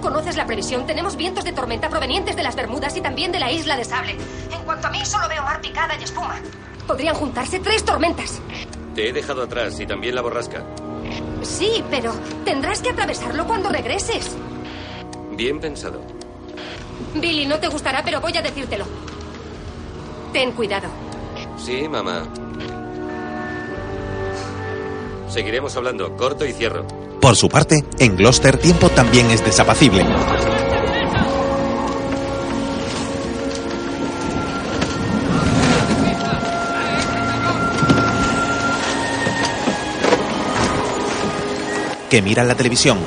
¿Conoces la previsión? Tenemos vientos de tormenta provenientes de las Bermudas y también de la isla de Sable. En cuanto a mí, solo veo mar picada y espuma. Podrían juntarse tres tormentas. Te he dejado atrás y también la borrasca. Sí, pero tendrás que atravesarlo cuando regreses. Bien pensado. Billy, no te gustará, pero voy a decírtelo. Ten cuidado. Sí, mamá. Seguiremos hablando. Corto y cierro. Por su parte, en Gloucester tiempo también es desapacible. Que mira la televisión.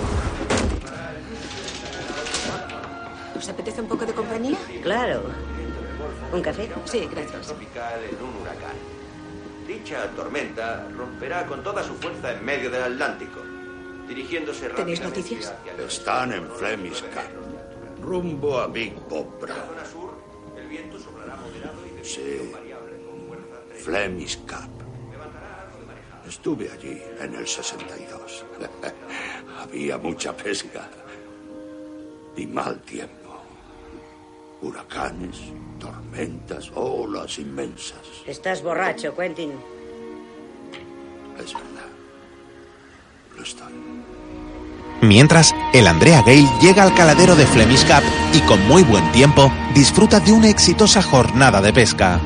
¿Os apetece un poco de compañía? Claro. ¿Un café? Sí, gracias. tropical en un huracán. Dicha tormenta romperá con toda su fuerza en medio del Atlántico. Dirigiéndose ¿Tenéis noticias? Están en Flemish Cap, rumbo a Big Bopra. zona sur, el viento soplará moderado y de Sí, Flemish Cap. Estuve allí en el 62. Había mucha pesca y mal tiempo. Huracanes, tormentas, olas inmensas. Estás borracho, Quentin. Es verdad. Mientras, el Andrea Gale llega al caladero de Flemish Cap y con muy buen tiempo disfruta de una exitosa jornada de pesca.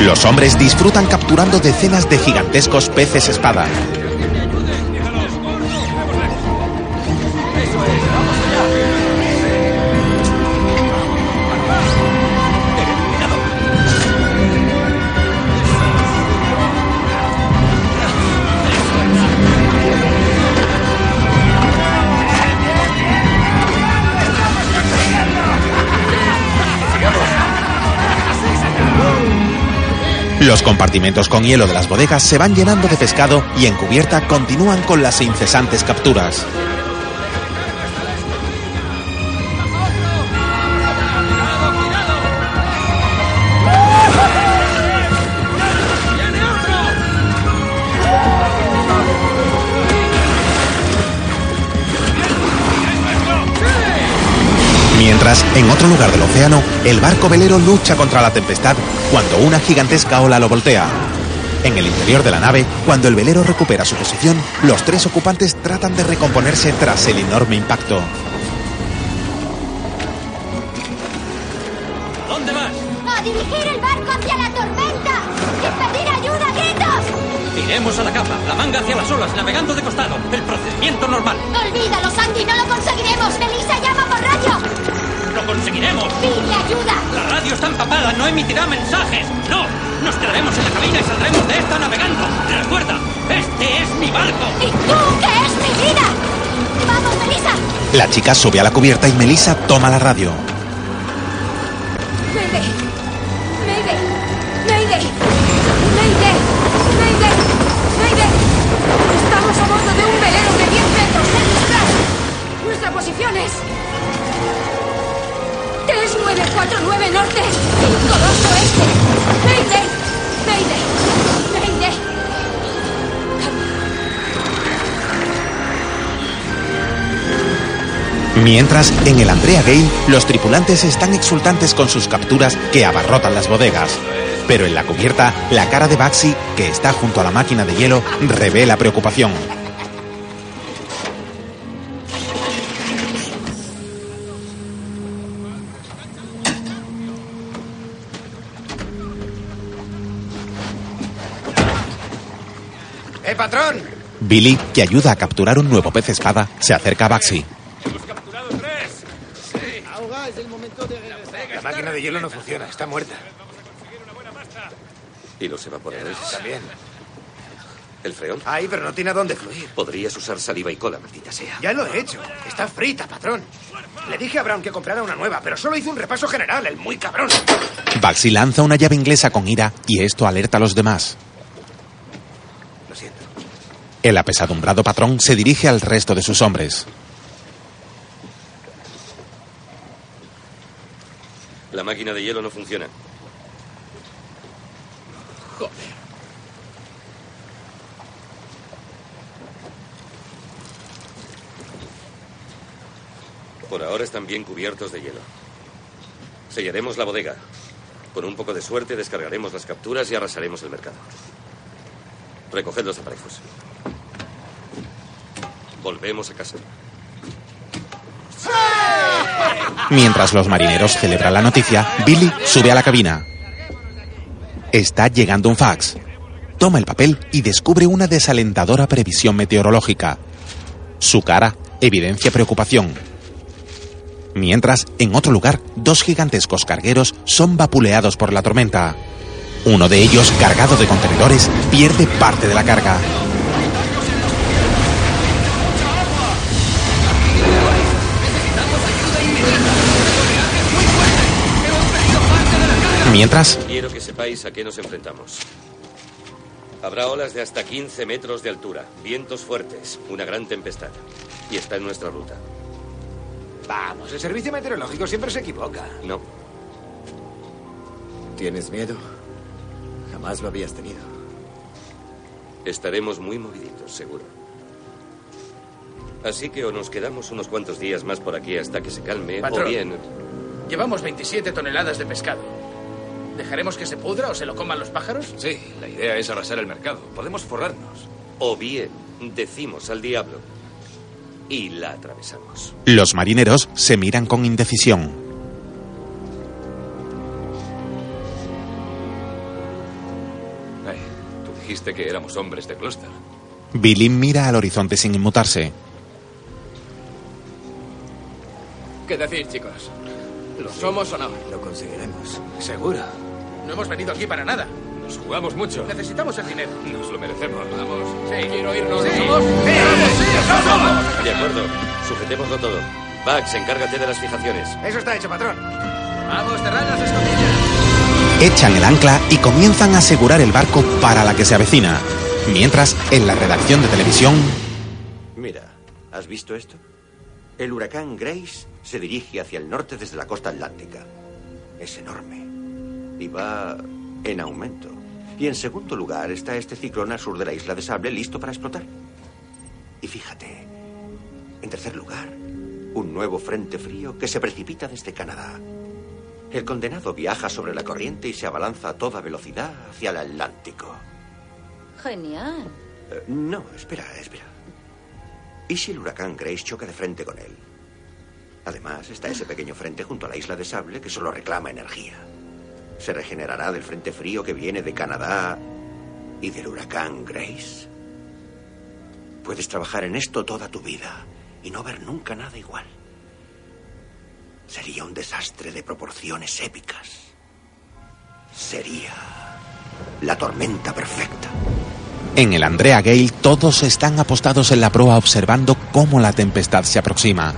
Los hombres disfrutan capturando decenas de gigantescos peces espada. Los compartimentos con hielo de las bodegas se van llenando de pescado y en cubierta continúan con las incesantes capturas. Mientras, en otro lugar del océano, el barco velero lucha contra la tempestad cuando una gigantesca ola lo voltea. En el interior de la nave, cuando el velero recupera su posición, los tres ocupantes tratan de recomponerse tras el enorme impacto. ¿Dónde vas? ¡A dirigir el barco hacia la tormenta! ¡Y pedir ayuda a gritos! Iremos a la capa, la manga hacia las olas, navegando de costado. El procedimiento normal. ¡Olvídalo, Sandy! ¡No lo conseguiremos! ¡Melissa llama por radio! ¡Lo conseguiremos! ¡Pide ayuda! La radio está empapada, no emitirá mensajes. ¡No! Nos quedaremos en la cabina y saldremos de esta navegando. Recuerda, este es mi barco. ¡Y tú, que es mi vida! ¡Vamos, Melissa! La chica sube a la cubierta y Melissa toma la radio. Mayday. 3949 norte, 52 oeste. Mayday. Mayday. Mayday. Mientras, en el Andrea Gale, los tripulantes están exultantes con sus capturas que abarrotan las bodegas. Pero en la cubierta, la cara de Baxi, que está junto a la máquina de hielo, revela preocupación. Billy, que ayuda a capturar un nuevo pez espada, se acerca a Baxi. La máquina de hielo no funciona, está muerta. ¿Y los evaporadores? También. ¿El freón? Ay, pero no tiene a dónde fluir. Podrías usar saliva y cola, maldita sea. Ya lo he hecho. Está frita, patrón. Le dije a Brown que comprara una nueva, pero solo hizo un repaso general, el muy cabrón. Baxi lanza una llave inglesa con ira y esto alerta a los demás. El apesadumbrado patrón se dirige al resto de sus hombres. La máquina de hielo no funciona. Joder. Por ahora están bien cubiertos de hielo. Sellaremos la bodega. Con un poco de suerte descargaremos las capturas y arrasaremos el mercado. Recoged los aparejos. Volvemos a casa. Mientras los marineros celebran la noticia, Billy sube a la cabina. Está llegando un fax. Toma el papel y descubre una desalentadora previsión meteorológica. Su cara evidencia preocupación. Mientras, en otro lugar, dos gigantescos cargueros son vapuleados por la tormenta. Uno de ellos, cargado de contenedores, pierde parte de la carga. Mientras, Quiero que sepáis a qué nos enfrentamos. Habrá olas de hasta 15 metros de altura, vientos fuertes, una gran tempestad. Y está en nuestra ruta. Vamos, el servicio meteorológico siempre se equivoca. No. ¿Tienes miedo? Jamás lo habías tenido. Estaremos muy moviditos, seguro. Así que o nos quedamos unos cuantos días más por aquí hasta que se calme, Patrón. o bien... Llevamos 27 toneladas de pescado. ¿Dejaremos que se pudra o se lo coman los pájaros? Sí, la idea es arrasar el mercado. Podemos forrarnos. O bien decimos al diablo y la atravesamos. los marineros se miran con indecisión. Tú dijiste que éramos hombres de clúster. Billy mira al horizonte sin inmutarse. ¿Qué decir, chicos? ¿Lo somos o no? Lo conseguiremos. Seguro. No hemos venido aquí para nada. Nos jugamos mucho. Necesitamos el dinero. Nos lo merecemos. Vamos. Sí, quiero irnos. Sí. ¿Lo somos? ¡Vamos, sí, lo somos! De acuerdo, sujetémoslo todo. Bax, encárgate de las fijaciones. Eso está hecho, patrón. Vamos, cerrad las escotillas. Echan el ancla y comienzan a asegurar el barco para la que se avecina. Mientras, en la redacción de televisión, Mira, ¿has visto esto? El huracán Grace se dirige hacia el norte desde la costa atlántica. Es enorme. Y va en aumento. Y en segundo lugar está este ciclón al sur de la isla de Sable listo para explotar. Y fíjate, en tercer lugar, un nuevo frente frío que se precipita desde Canadá. El condenado viaja sobre la corriente y se abalanza a toda velocidad hacia el Atlántico. Genial. Eh, no, espera, espera. ¿Y si el huracán Grace choca de frente con él? Además, está ese pequeño frente junto a la isla de Sable que solo reclama energía. ¿Se regenerará del frente frío que viene de Canadá y del huracán Grace? Puedes trabajar en esto toda tu vida y no ver nunca nada igual. Sería un desastre de proporciones épicas. Sería la tormenta perfecta. en el Andrea Gale todos están apostados en la proa observando cómo la tempestad se aproxima.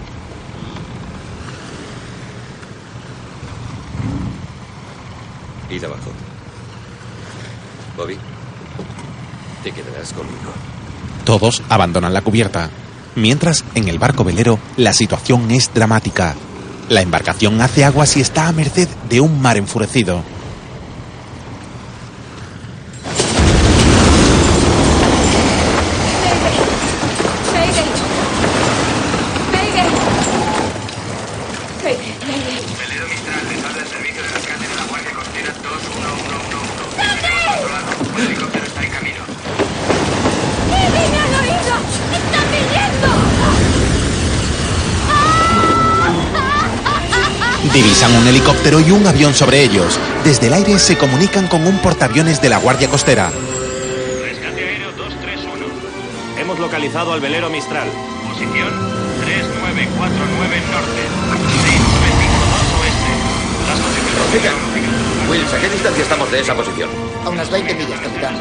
Id abajo. Bobby, te quedarás conmigo. Todos abandonan la cubierta. Mientras, en el barco velero, la situación es dramática. La embarcación hace aguas y está a merced de un mar enfurecido. Helicóptero y un avión sobre ellos. Desde el aire se comunican con un portaaviones de la Guardia Costera. Rescate aéreo 231. Hemos localizado al velero Mistral. Posición 3949 norte. 6952 oeste. Las Wills, ¿a qué distancia estamos de esa posición? A unas 20 millas, capitán.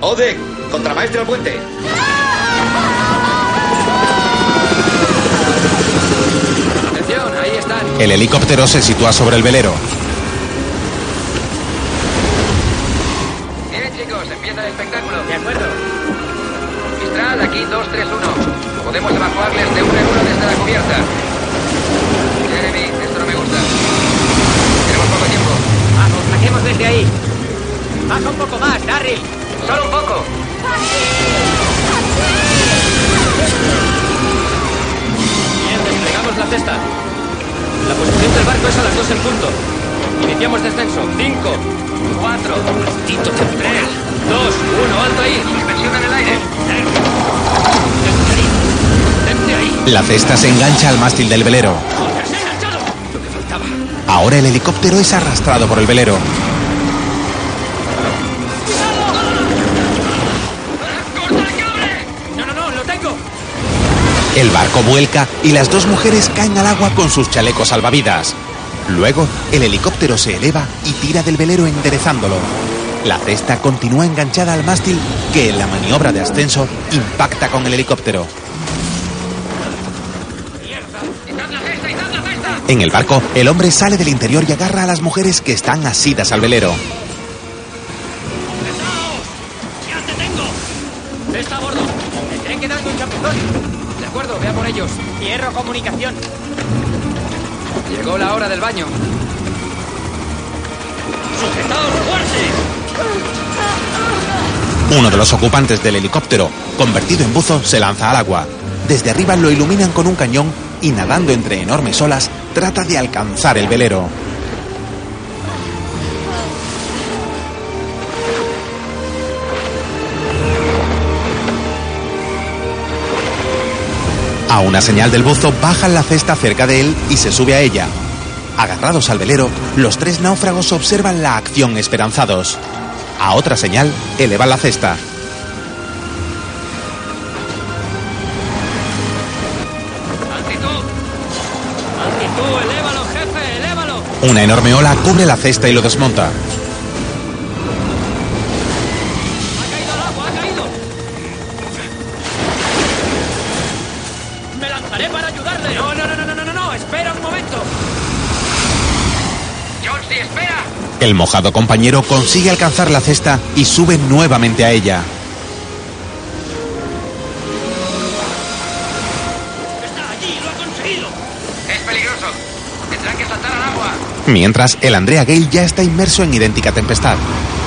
Ode, contramaestre al puente. Atención, El helicóptero se sitúa sobre el velero. Bien, chicos, empieza el espectáculo. De acuerdo. Mistral, aquí 231. Podemos evacuarles de uno en uno desde la cubierta. Jeremy, esto no me gusta. Tenemos poco tiempo. Vamos, bajemos desde ahí. Baja un poco más, Darryl. Solo un poco. Bien, desplegamos la cesta. La posición del barco es a las 2 en punto. Iniciamos descenso. 5, 4, 3, 2, 1, alto ahí. Suspensión en el aire. Detente ahí. La cesta se engancha al mástil del velero. Ahora el helicóptero es arrastrado por el velero. El barco vuelca y las dos mujeres caen al agua con sus chalecos salvavidas. Luego, el helicóptero se eleva y tira del velero enderezándolo. La cesta continúa enganchada al mástil que en la maniobra de ascenso impacta con el helicóptero. En el barco, el hombre sale del interior y agarra a las mujeres que están asidas al velero. Ellos. Hierro comunicación. Llegó la hora del baño. ¡Sujetaos fuerte! Uno de los ocupantes del helicóptero, convertido en buzo, se lanza al agua. Desde arriba lo iluminan con un cañón y nadando entre enormes olas, trata de alcanzar el velero. A una señal del buzo, bajan la cesta cerca de él y se sube a ella. Agarrados al velero, los tres náufragos observan la acción esperanzados. A otra señal, elevan la cesta. ¡Altitud! ¡Altitud! ¡Elévalo, jefe! ¡Elévalo! Una enorme ola cubre la cesta y lo desmonta. El mojado compañero consigue alcanzar la cesta y sube nuevamente a ella. Mientras, el Andrea Gale ya está inmerso en idéntica tempestad.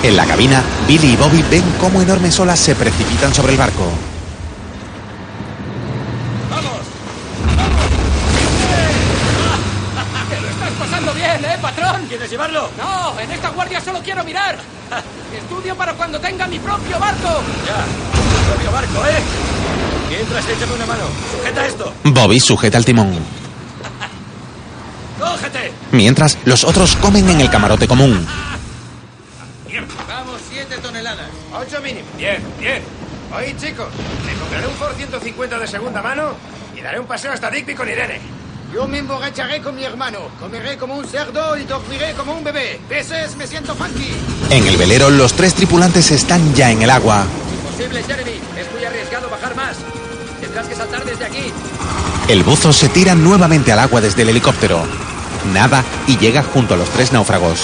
En la cabina, Billy y Bobby ven cómo enormes olas se precipitan sobre el barco. ¡Que lo estás pasando bien, eh, patrón! ¿Quieres llevarlo? No, en esta guardia solo quiero mirar. Estudio para cuando tenga mi propio barco. Ya, tu propio barco, ¿eh? Mientras, échame una mano. Sujeta esto. Bobby sujeta el timón. ¡Cógete! Mientras, los otros comen en el camarote común. Vamos, siete toneladas. Ocho mínimo. Bien, bien. Oye, chicos, me compraré un Ford 150 de segunda mano y daré un paseo hasta Digby con Irene. Yo me emborracharé con mi hermano, comeré como un cerdo y dormiré como un bebé. Veces me siento funky. En el velero, los tres tripulantes están ya en el agua. Imposible, Jeremy. Es muy arriesgado bajar más. Tendrás que saltar desde aquí. El buzo se tira nuevamente al agua desde el helicóptero. Nada y llega junto a los tres náufragos.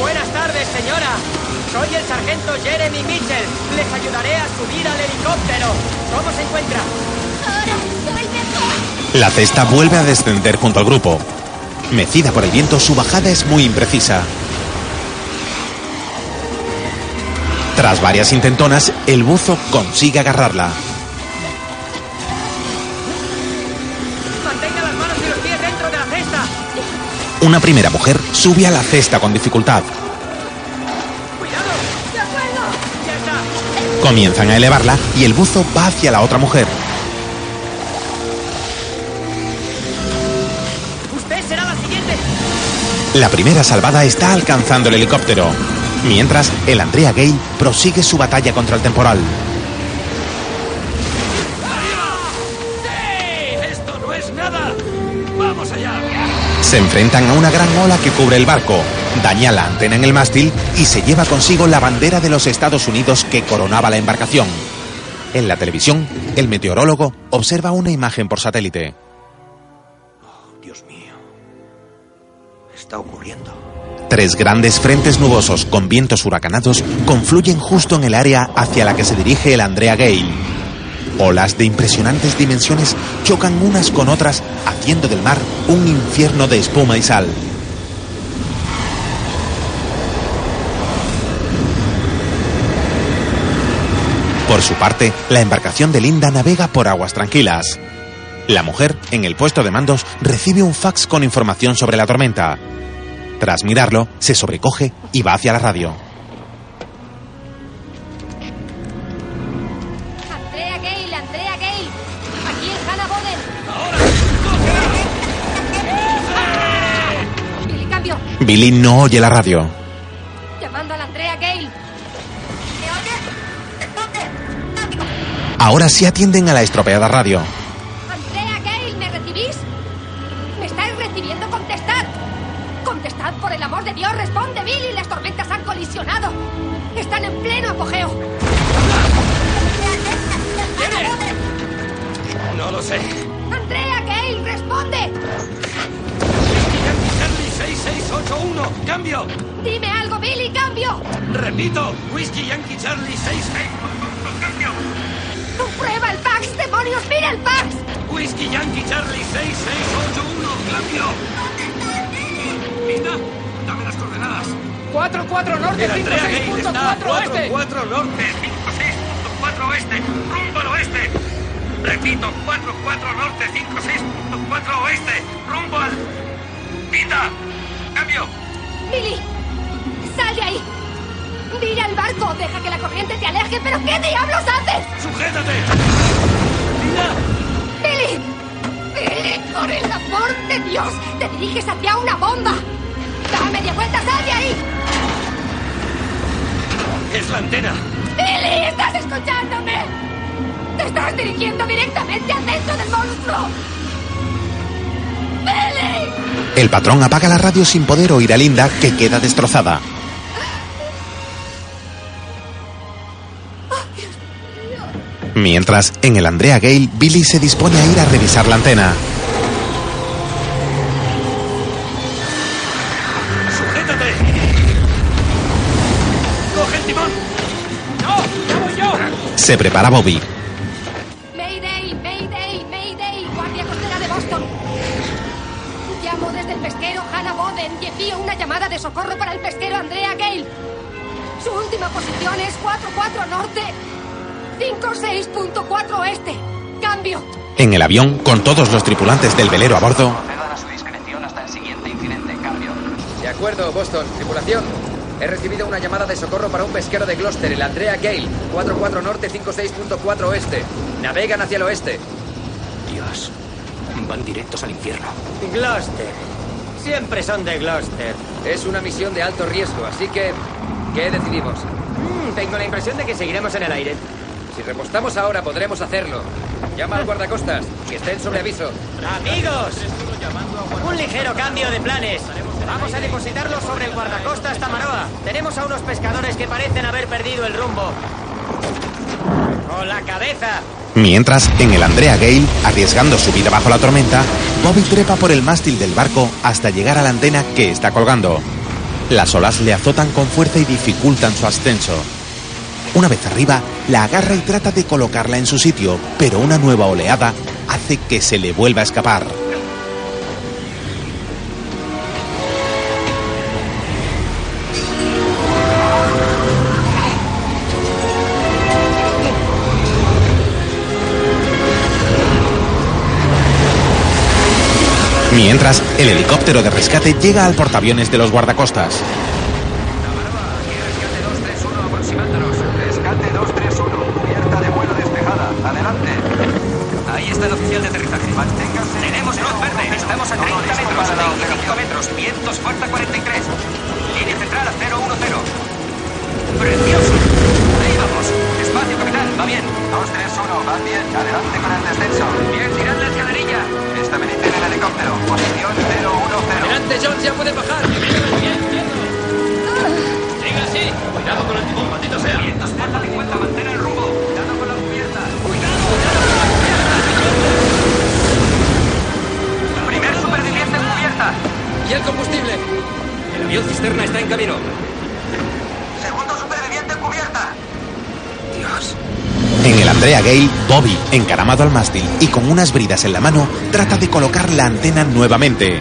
Buenas tardes, señora. Soy el sargento Jeremy Mitchell. Les ayudaré a subir al helicóptero. ¿Cómo se encuentra? Ahora soy mejor. La cesta vuelve a descender junto al grupo. Mecida por el viento, su bajada es muy imprecisa. Tras varias intentonas, el buzo consigue agarrarla. Mantenga las manos y los pies dentro de la cesta. Una primera mujer sube a la cesta con dificultad. Comienzan a elevarla y el buzo va hacia la otra mujer. Usted será la siguiente. La primera salvada está alcanzando el helicóptero. Mientras, el Andrea Gay prosigue su batalla contra el temporal. Se enfrentan a una gran ola que cubre el barco, daña la antena en el mástil y se lleva consigo la bandera de los Estados Unidos que coronaba la embarcación. En la televisión, el meteorólogo observa una imagen por satélite. Está ocurriendo. Tres grandes frentes nubosos con vientos huracanados confluyen justo en el área hacia la que se dirige el Andrea Gale. Olas de impresionantes dimensiones chocan unas con otras, haciendo del mar un infierno de espuma y sal. Por su parte, la embarcación de Linda navega por aguas tranquilas. La mujer, en el puesto de mandos, recibe un fax con información sobre la tormenta. Tras mirarlo, se sobrecoge y va hacia la radio. Andrea Gale, Andrea Gale. Aquí en Hannah Boden. Billy, cambio. Billy no oye la radio. Llamando a la Andrea Gale. Ahora sí atienden a la estropeada radio. 6681. ¡Cambio! Dime algo, Billy, cambio. Repito, Whisky Yankee Charlie 66. ¡Cambio! ¡Prueba el fax, demonios! ¡Mira el fax! Whisky Yankee Charlie 6681. ¡Cambio! Linda, dame las coordenadas. 4-4 norte, El Andrea Gale está 56.4 oeste. 4 norte, 56.4 oeste, rumbo al oeste. Repito, 4-4 norte, 56.4 oeste, rumbo al... ¡Linda! ¡Cambio! Billy, sal de ahí. Mira el barco, deja que la corriente te aleje, pero ¿qué diablos haces? ¡Sujétate! ¡Billy! ¡Billy, por el amor de Dios! ¡Te diriges hacia una bomba! ¡Da media vuelta, sal de ahí! ¡Es la antena! ¡Billy, estás escuchándome! ¡Te estás dirigiendo directamente al centro del monstruo! ¡Billy! El patrón apaga la radio sin poder oír a Linda, que queda destrozada. Mientras, en el Andrea Gale, Billy se dispone a ir a revisar la antena. ¡Sujétate! ¡Coge el timón! ¡No! ¡Ya voy yo! Se prepara Bobby. 56.4 oeste. Cambio. En el avión, con todos los tripulantes del velero a bordo, Procedan a su discreción hasta el siguiente incidente. Cambio. De acuerdo, Boston. Tripulación. He recibido una llamada de socorro para un pesquero de Gloucester, el Andrea Gale. 44 norte, 56.4 oeste. Navegan hacia el oeste. Dios. Van directos al infierno. Gloucester. Siempre son de Gloucester. Es una misión de alto riesgo, así que... ¿Qué decidimos? Mm, tengo la impresión de que seguiremos en el aire. Si repostamos ahora, podremos hacerlo. Llama al guardacostas, que estén sobre aviso. Amigos, un ligero cambio de planes. Vamos a depositarlos sobre el guardacostas Tamaroa. Tenemos a unos pescadores que parecen haber perdido el rumbo. Con la cabeza. mientras, en el Andrea Gale, arriesgando su vida bajo la tormenta, Bobby trepa por el mástil del barco hasta llegar a la antena que está colgando. Las olas le azotan con fuerza y dificultan su ascenso. Una vez arriba, la agarra y trata de colocarla en su sitio, pero una nueva oleada hace que se le vuelva a escapar. Mientras, el helicóptero de rescate llega al portaaviones de los guardacostas. Encaramado al mástil y con unas bridas en la mano, trata de colocar la antena nuevamente.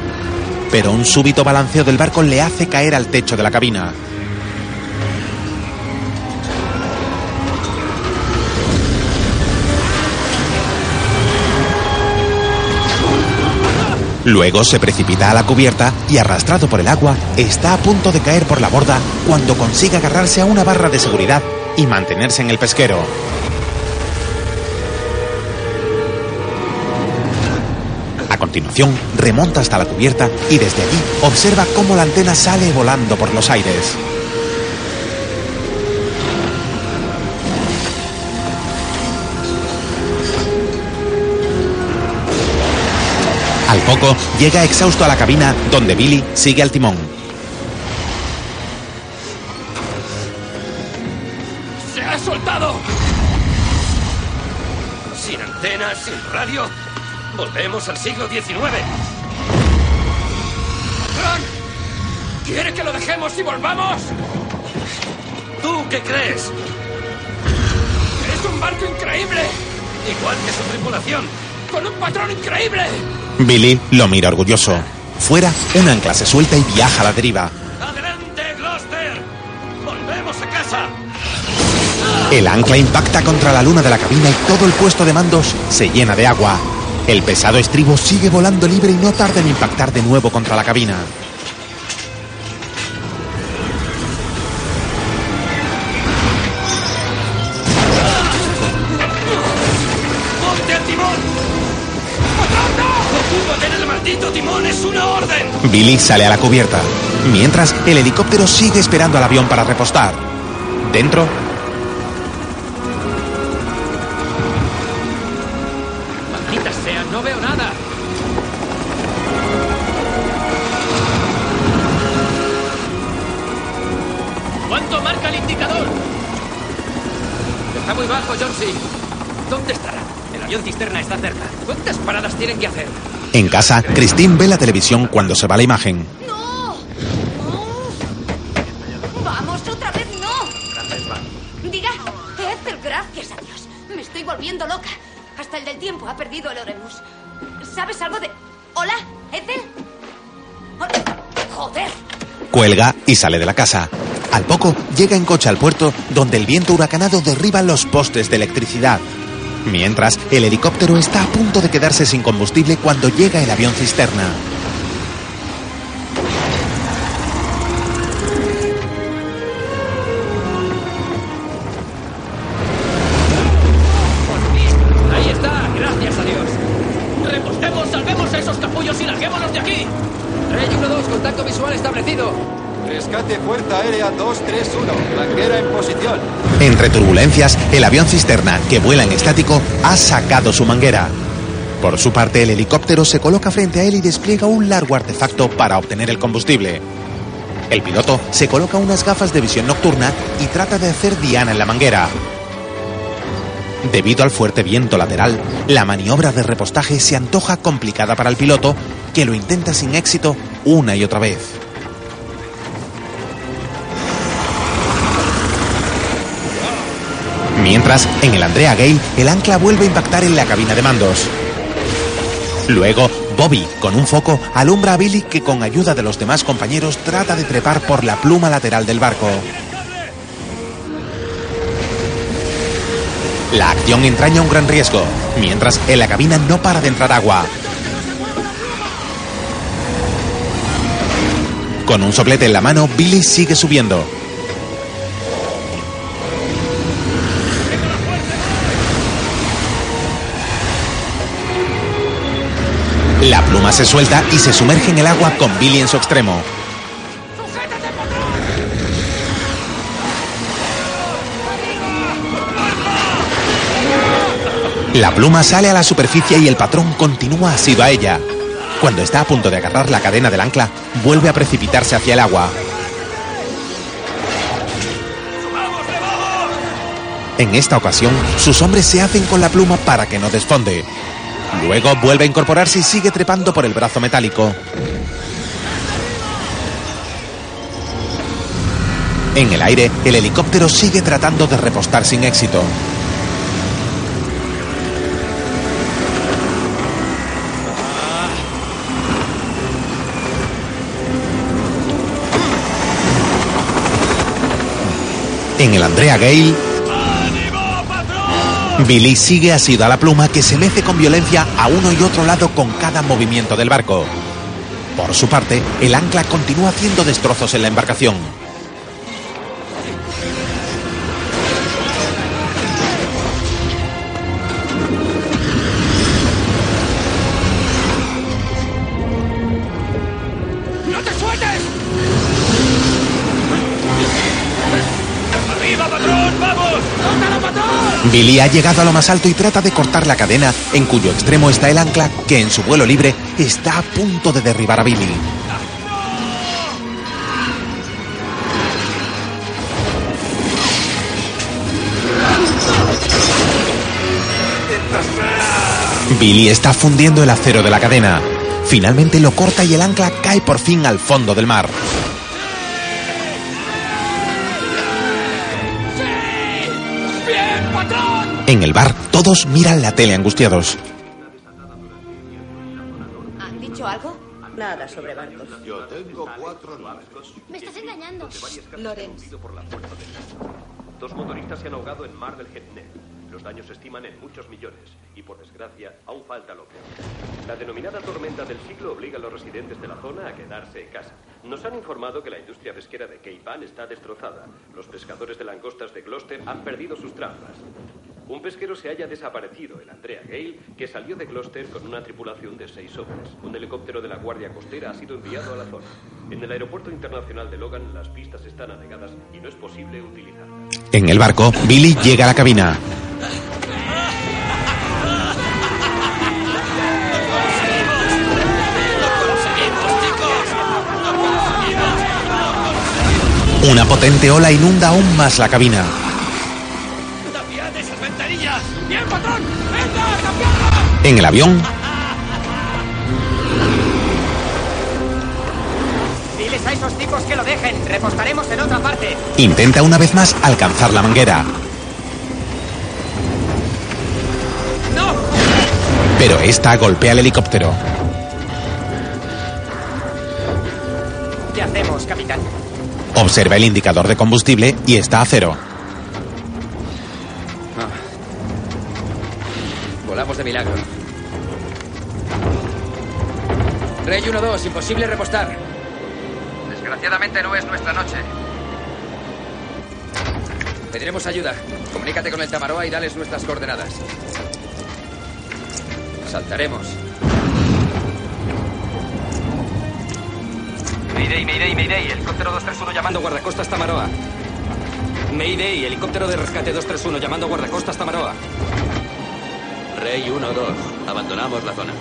Pero un súbito balanceo del barco le hace caer al techo de la cabina. Luego se precipita a la cubierta y arrastrado por el agua, está a punto de caer por la borda cuando consigue agarrarse a una barra de seguridad y mantenerse en el pesquero. Continuación, remonta hasta la cubierta y desde allí observa cómo la antena sale volando por los aires. Al poco, llega exhausto a la cabina donde Billy sigue al timón. ¡Se ha soltado! Sin antenas, sin radio. Volvemos al siglo XIX. ¡Patrón! ¿Quiere que lo dejemos y volvamos? ¿Tú qué crees? ¡Es un barco increíble! Igual que su tripulación. ¡Con un patrón increíble! Billy lo mira orgulloso. Fuera, un ancla se suelta y viaja a la deriva. ¡Adelante, Gloucester! ¡Volvemos a casa! El ancla impacta contra la luna de la cabina y todo el puesto de mandos se llena de agua. El pesado estribo sigue volando libre y no tarda en impactar de nuevo contra la cabina. ¡Ponte al timón! ¡Patrón, no! ¡Ocúpate en el maldito timón! ¡Es una orden! Billy sale a la cubierta, mientras el helicóptero sigue esperando al avión para repostar. Dentro, ¿Dónde estará? El avión cisterna está cerca. ¿Cuántas paradas tienen que hacer? en casa, Christine ve la televisión cuando se va la imagen. ¡Vamos, otra vez no! Diga, Ethel, gracias a Dios. Me estoy volviendo loca. Hasta el del tiempo ha perdido el Oremus. ¿Sabes algo de...? ¿Hola, Ethel? ¡Joder! Cuelga y sale de la casa. Al poco, llega en coche al puerto donde el viento huracanado derriba los postes de electricidad. Mientras, el helicóptero está a punto de quedarse sin combustible cuando llega el avión cisterna. El avión cisterna, que vuela en estático, ha sacado su manguera. Por su parte, el helicóptero se coloca frente a él y despliega un largo artefacto para obtener el combustible. El piloto se coloca unas gafas de visión nocturna y trata de hacer diana en la manguera. Debido al fuerte viento lateral, la maniobra de repostaje se antoja complicada para el piloto, que lo intenta sin éxito una y otra vez. Mientras, en el Andrea Gale, el ancla vuelve a impactar en la cabina de mandos. Luego, Bobby, con un foco, alumbra a Billy que con ayuda de los demás compañeros trata de trepar por la pluma lateral del barco. La acción entraña un gran riesgo, mientras en la cabina no para de entrar agua. Con un soplete en la mano, Billy sigue subiendo. La pluma se suelta y se sumerge en el agua con Billy en su extremo. La pluma sale a la superficie y el patrón continúa asido a ella. Cuando está a punto de agarrar la cadena del ancla, vuelve a precipitarse hacia el agua. En esta ocasión, sus hombres se hacen con la pluma para que no desfonde. Luego vuelve a incorporarse y sigue trepando por el brazo metálico. En el aire, el helicóptero sigue tratando de repostar sin éxito. En el Andrea Gale, Billy sigue asido a la pluma que se mece con violencia a uno y otro lado con cada movimiento del barco. Por su parte, el ancla continúa haciendo destrozos en la embarcación. Billy ha llegado a lo más alto y trata de cortar la cadena, en cuyo extremo está el ancla que en su vuelo libre está a punto de derribar a Billy. Billy está fundiendo el acero de la cadena. Finalmente lo corta y el ancla cae por fin al fondo del mar. En el bar, todos miran la tele angustiados. ¿Han dicho algo? Nada sobre barcos. Yo tengo cuatro Me estás engañando. Lorenz. Dos motoristas se han ahogado en Mar del Getnet. Los daños se estiman en muchos millones y, por desgracia, aún falta lo peor. La denominada tormenta del siglo obliga a los residentes de la zona a quedarse en casa. Nos han informado que la industria pesquera de Cape Ann está destrozada. Los pescadores de langostas de Gloucester han perdido sus trampas. Un pesquero se haya desaparecido, el Andrea Gale, que salió de Gloucester con una tripulación de seis hombres. Un helicóptero de la Guardia Costera ha sido enviado a la zona. En el aeropuerto internacional de Logan las pistas están anegadas y no es posible utilizarlas. En el barco, Billy llega a la cabina. Una potente ola inunda aún más la cabina. ¡Tapiad esas ventanillas! ¡Bien, patrón! ¡Venga! En el avión, Diles a esos tipos que lo dejen. Repostaremos en otra parte. intenta una vez más alcanzar la manguera. ¡No! Pero esta golpea el helicóptero. ¿Qué hacemos, capitán? Observa el indicador de combustible y está a cero. Volamos de milagro. Rey 1-2, imposible repostar. Desgraciadamente no es nuestra noche. Pediremos ayuda. Comunícate con el Tamaroa y dales nuestras coordenadas. Saltaremos. Mayday, Mayday, Mayday. Helicóptero 231 llamando guardacostas Tamaroa. Mayday, helicóptero de rescate 231 llamando guardacostas Tamaroa. Rey 1-2. Abandonamos la zona.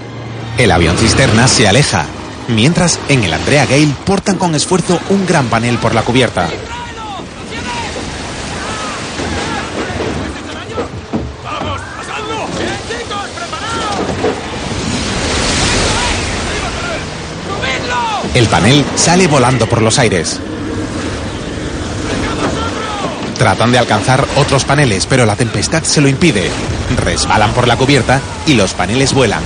El avión cisterna se aleja, mientras en el Andrea Gale portan con esfuerzo un gran panel por la cubierta. El panel sale volando por los aires. Tratan de alcanzar otros paneles, pero la tempestad se lo impide. Resbalan por la cubierta y los paneles vuelan.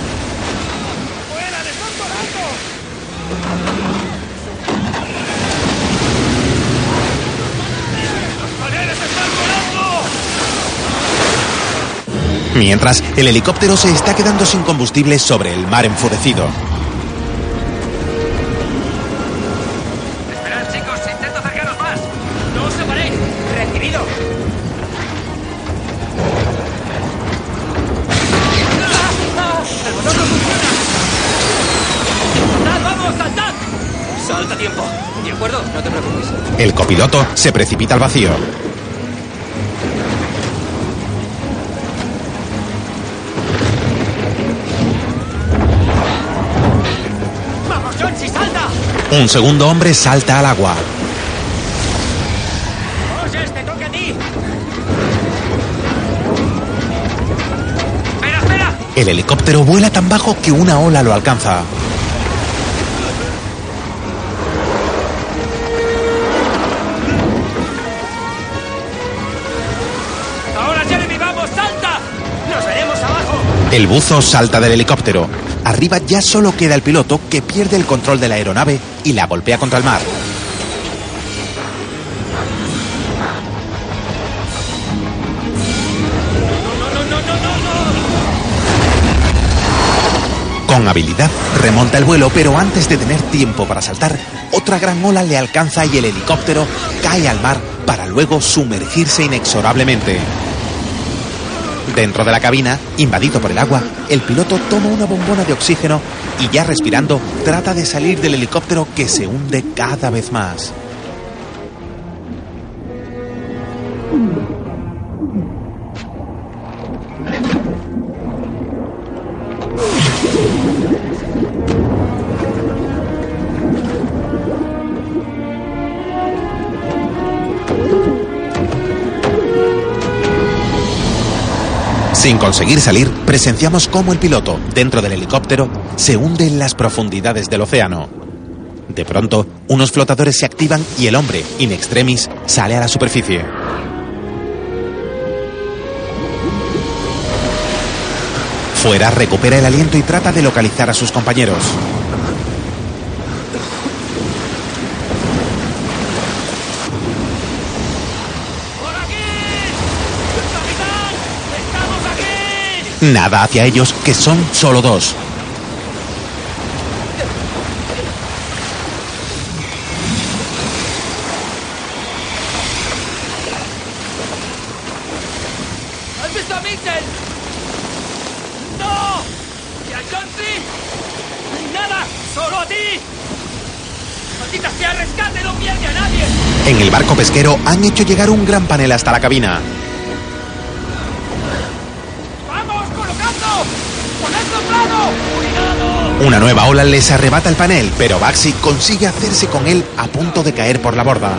Mientras, el helicóptero se está quedando sin combustible sobre el mar enfurecido. Copiloto se precipita al vacío. ¡Vamos, Johnsi, salta! Un segundo hombre salta al agua. ¡Oye, te toca a ti! ¡Espera, espera! El helicóptero vuela tan bajo que una ola lo alcanza. El buzo salta del helicóptero. Arriba ya solo queda el piloto que pierde el control de la aeronave y la golpea contra el mar. Con habilidad remonta el vuelo, pero antes de tener tiempo para saltar, otra gran ola le alcanza y el helicóptero cae al mar para luego sumergirse inexorablemente. Dentro de la cabina, invadido por el agua, el piloto toma una bombona de oxígeno y ya respirando trata de salir del helicóptero que se hunde cada vez más. Conseguir salir, presenciamos cómo el piloto, dentro del helicóptero, se hunde en las profundidades del océano. De pronto, unos flotadores se activan y el hombre, in extremis, sale a la superficie. Fuera recupera el aliento y trata de localizar a sus compañeros. Nada hacia ellos, que son solo dos. ¿Has visto a Mitchell? ¡No! ¿Y a Chauncey? ¡Nada! ¡Solo a ti! ¡Maldita sea, rescate! ¡No pierde a nadie! En el barco pesquero han hecho llegar un gran panel hasta la cabina. ¡Vamos, colocando! ¡Ponedlo plano! ¡Cuidado! Una nueva ola les arrebata el panel, pero Baxi consigue hacerse con él a punto de caer por la borda.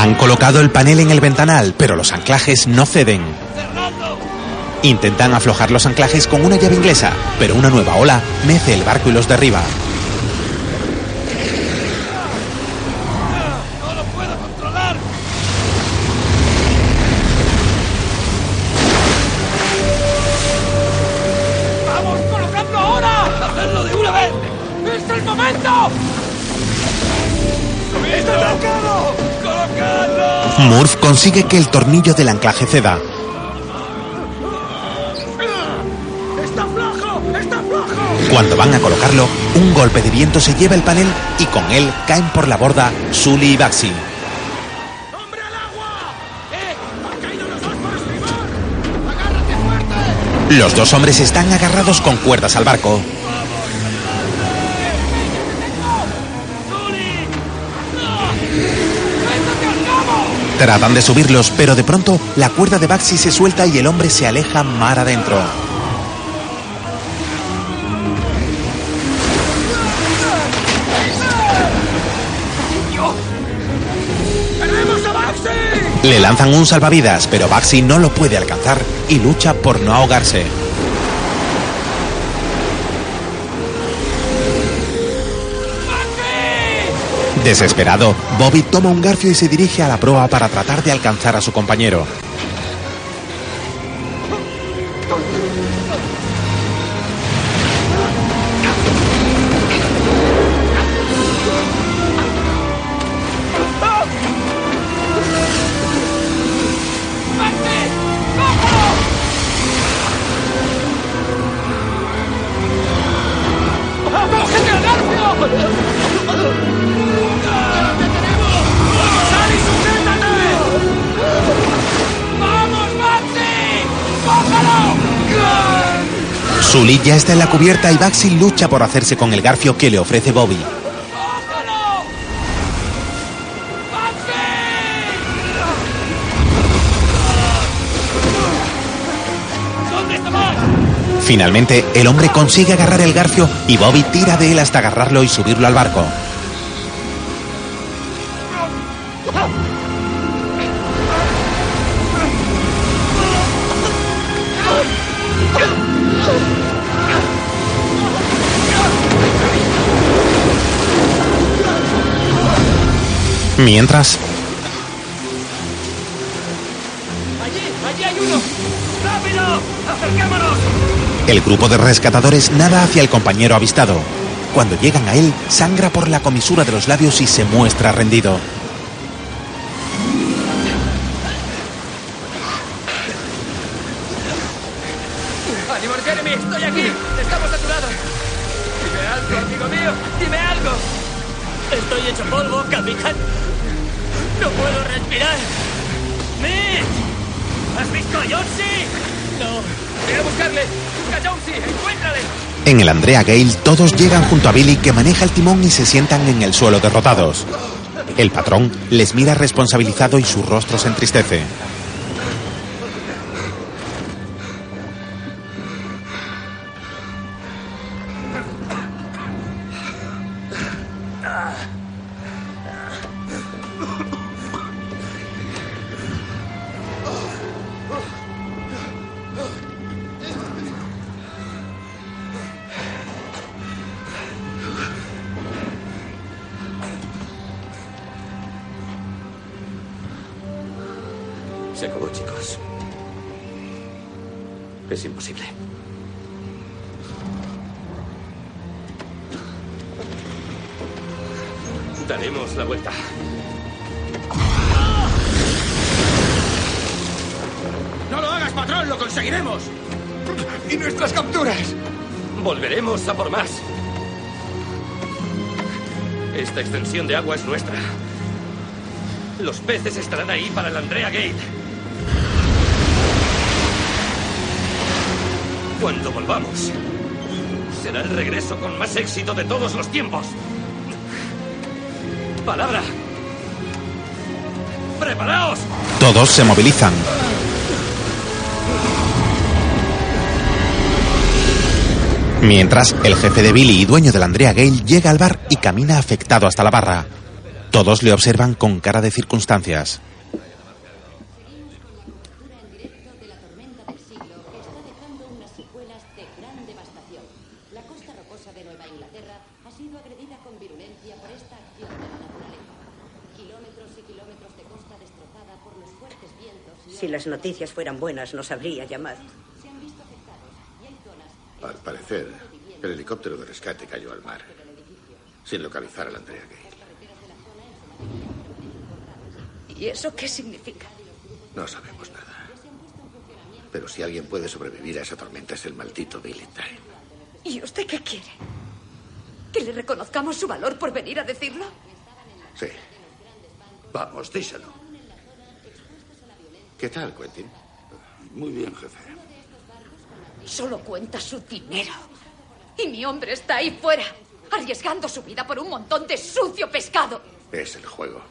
Han colocado el panel en el ventanal, pero los anclajes no ceden. Intentan aflojar los anclajes con una llave inglesa, pero una nueva ola mece el barco y los derriba. Murph consigue que el tornillo del anclaje ceda. ¡Está flojo! ¡Está flojo! Cuando van a colocarlo, un golpe de viento se lleva el panel y con él caen por la borda Sully y Baxi. Los dos hombres están agarrados con cuerdas al barco. Tratan de subirlos, pero de pronto la cuerda de Baxi se suelta y el hombre se aleja mar adentro. ¡Tenemos a Baxi! Le lanzan un salvavidas, pero Baxi no lo puede alcanzar y lucha por no ahogarse. Desesperado, Bobby toma un garfio y se dirige a la proa para tratar de alcanzar a su compañero. Ya está en la cubierta y Baxi lucha por hacerse con el garfio que le ofrece Bobby. Finalmente, el hombre consigue agarrar el garfio y Bobby tira de él hasta agarrarlo y subirlo al barco. Mientras, ¡Allí! ¡Allí hay uno! ¡Rápido! ¡Acerquémonos! el grupo de rescatadores nada hacia el compañero avistado. Cuando llegan a él, sangra por la comisura de los labios y se muestra rendido. El Andrea Gale todos llegan junto a Billy que maneja el timón y se sientan en el suelo derrotados. El patrón les mira responsabilizado y su rostro se entristece. Para el Andrea Gate. Cuando volvamos, será el regreso con más éxito de todos los tiempos. Palabra. ¡Preparaos! Todos se movilizan. Mientras, el jefe de Billy y dueño del Andrea Gale llega al bar y camina afectado hasta la barra. Todos le observan con cara de circunstancias. La costa rocosa de Nueva Inglaterra ha sido agredida con virulencia por esta acción de la naturaleza. Kilómetros y kilómetros de costa destrozada por los fuertes vientos y Si las noticias fueran buenas, nos habría llamado. Al parecer, el helicóptero de rescate cayó al mar, sin localizar al Andrea Gale. ¿Y eso qué significa? No sabemos nada. Pero si alguien puede sobrevivir a esa tormenta es el maldito Billy Time. ¿Y usted qué quiere? ¿Que le reconozcamos su valor por venir a decirlo? Sí. Vamos, díselo. ¿Qué tal, Quentin? Muy bien, jefe. Solo cuenta su dinero. Y mi hombre está ahí fuera, arriesgando su vida por un montón de sucio pescado. Es el juego.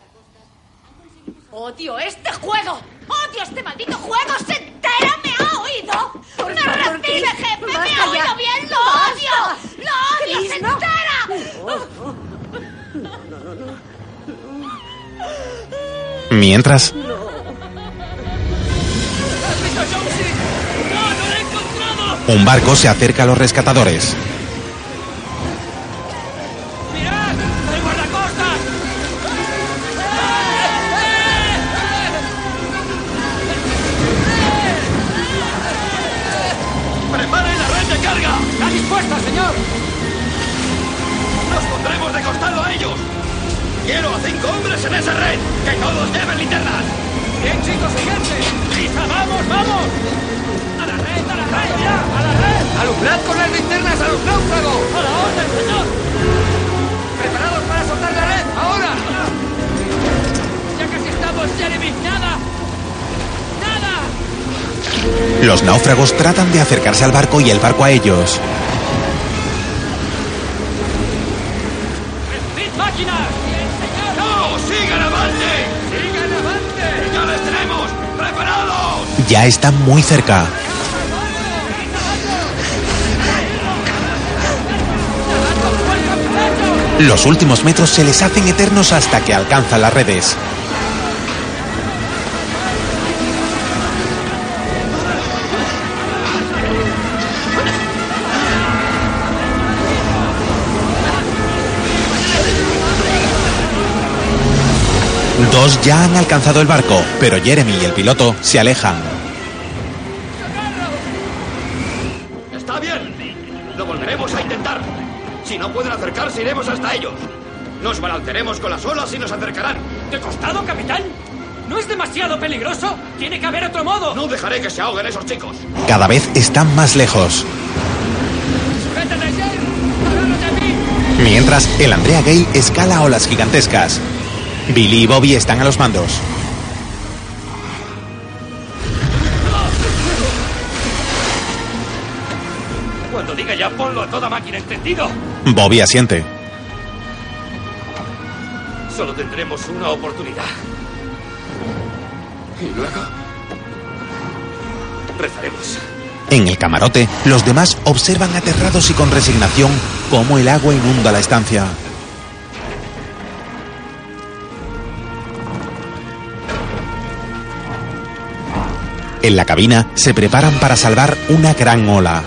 ¡Odio este juego! ¡Odio este maldito juego! ¡Se entera! ¿Me ha oído? ¡Me recibe, jefe! ¡Me ha oído ya. bien! ¡Lo Basta. odio! ¡Lo odio! Chris, ¡Se no. entera! Mientras, un barco se acerca a los rescatadores. ¡Mirad! ¡El guardacostas! ¡Preparen la red de carga! ¡Está dispuesta, señor! ¡Nos pondremos de costado a ellos! ¡Quiero a cinco hombres en esa red! ¡Que todos lleven linternas! ¡Bien, chicos, siguiente! ¡Lisa, vamos, vamos! ¡A la red, a la red, ya! ¡A la red! ¡Alumbrad con las linternas a los náufragos! ¡A la orden, señor! ¡Preparados para soltar la red! ¡Ahora! ¡Ya casi estamos, Jeremy! ¡Nada! ¡Nada! Los náufragos tratan de acercarse al barco y el barco a ellos. ¡Speed máquinas! ¡No! ¡Sigan avante! Ya están muy cerca. Los últimos metros se les hacen eternos hasta que alcanzan las redes. Dos ya han alcanzado el barco, pero Jeremy y el piloto se alejan. No pueden acercarse, iremos hasta ellos. Nos balancearemos con las olas y nos acercarán. ¿De costado, capitán? ¿No es demasiado peligroso? Tiene que haber otro modo. No dejaré que se ahoguen esos chicos. Cada vez están más lejos. Mientras, el Andrea Gale escala olas gigantescas. Billy y Bobby están a los mandos. Cuando diga ya, ponlo a toda máquina, ¿entendido? Bobby asiente. Solo tendremos una oportunidad. Y luego... Rezaremos. En el camarote, los demás observan aterrados y con resignación cómo el agua inunda la estancia. En la cabina se preparan para salvar una gran ola.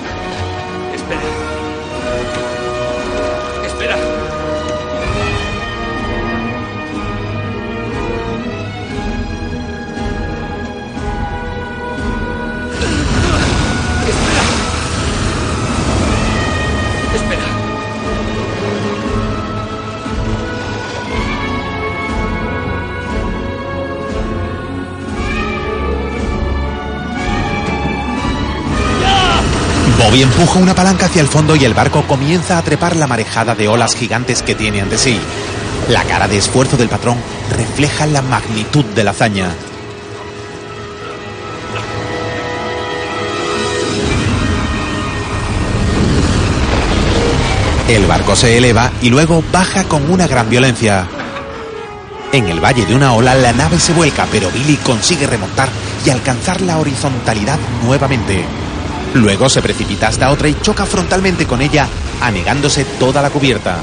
Bobby empuja una palanca hacia el fondo y el barco comienza a trepar la marejada de olas gigantes que tiene ante sí. La cara de esfuerzo del patrón refleja la magnitud de la hazaña. El barco se eleva y luego baja con una gran violencia. En el valle de una ola la nave se vuelca, pero Billy consigue remontar y alcanzar la horizontalidad nuevamente. Luego se precipita hasta otra y choca frontalmente con ella, anegándose toda la cubierta.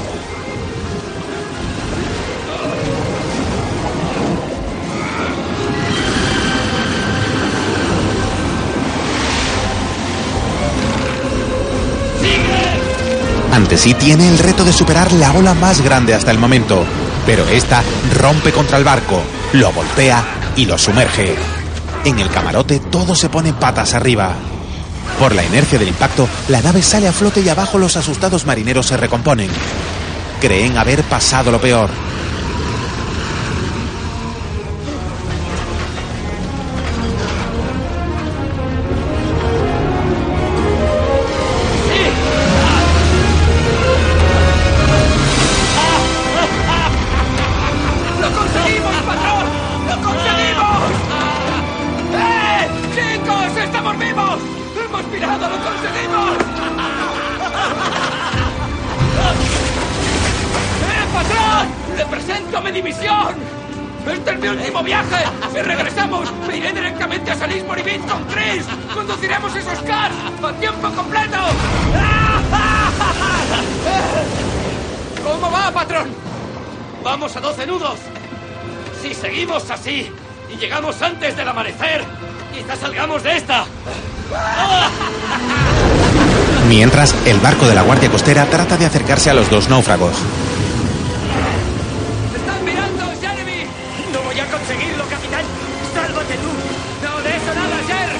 Ante sí tiene el reto de superar la ola más grande hasta el momento, pero esta rompe contra el barco, lo golpea y lo sumerge. En el camarote todo se pone patas arriba. Por la inercia del impacto, la nave sale a flote y abajo los asustados marineros se recomponen. Creen haber pasado lo peor. El barco de la Guardia Costera trata de acercarse a los dos náufragos. ¡Están mirando, Jeremy! No voy a conseguirlo, capitán. ¡Sálvate tú! No, de eso nada, Jer.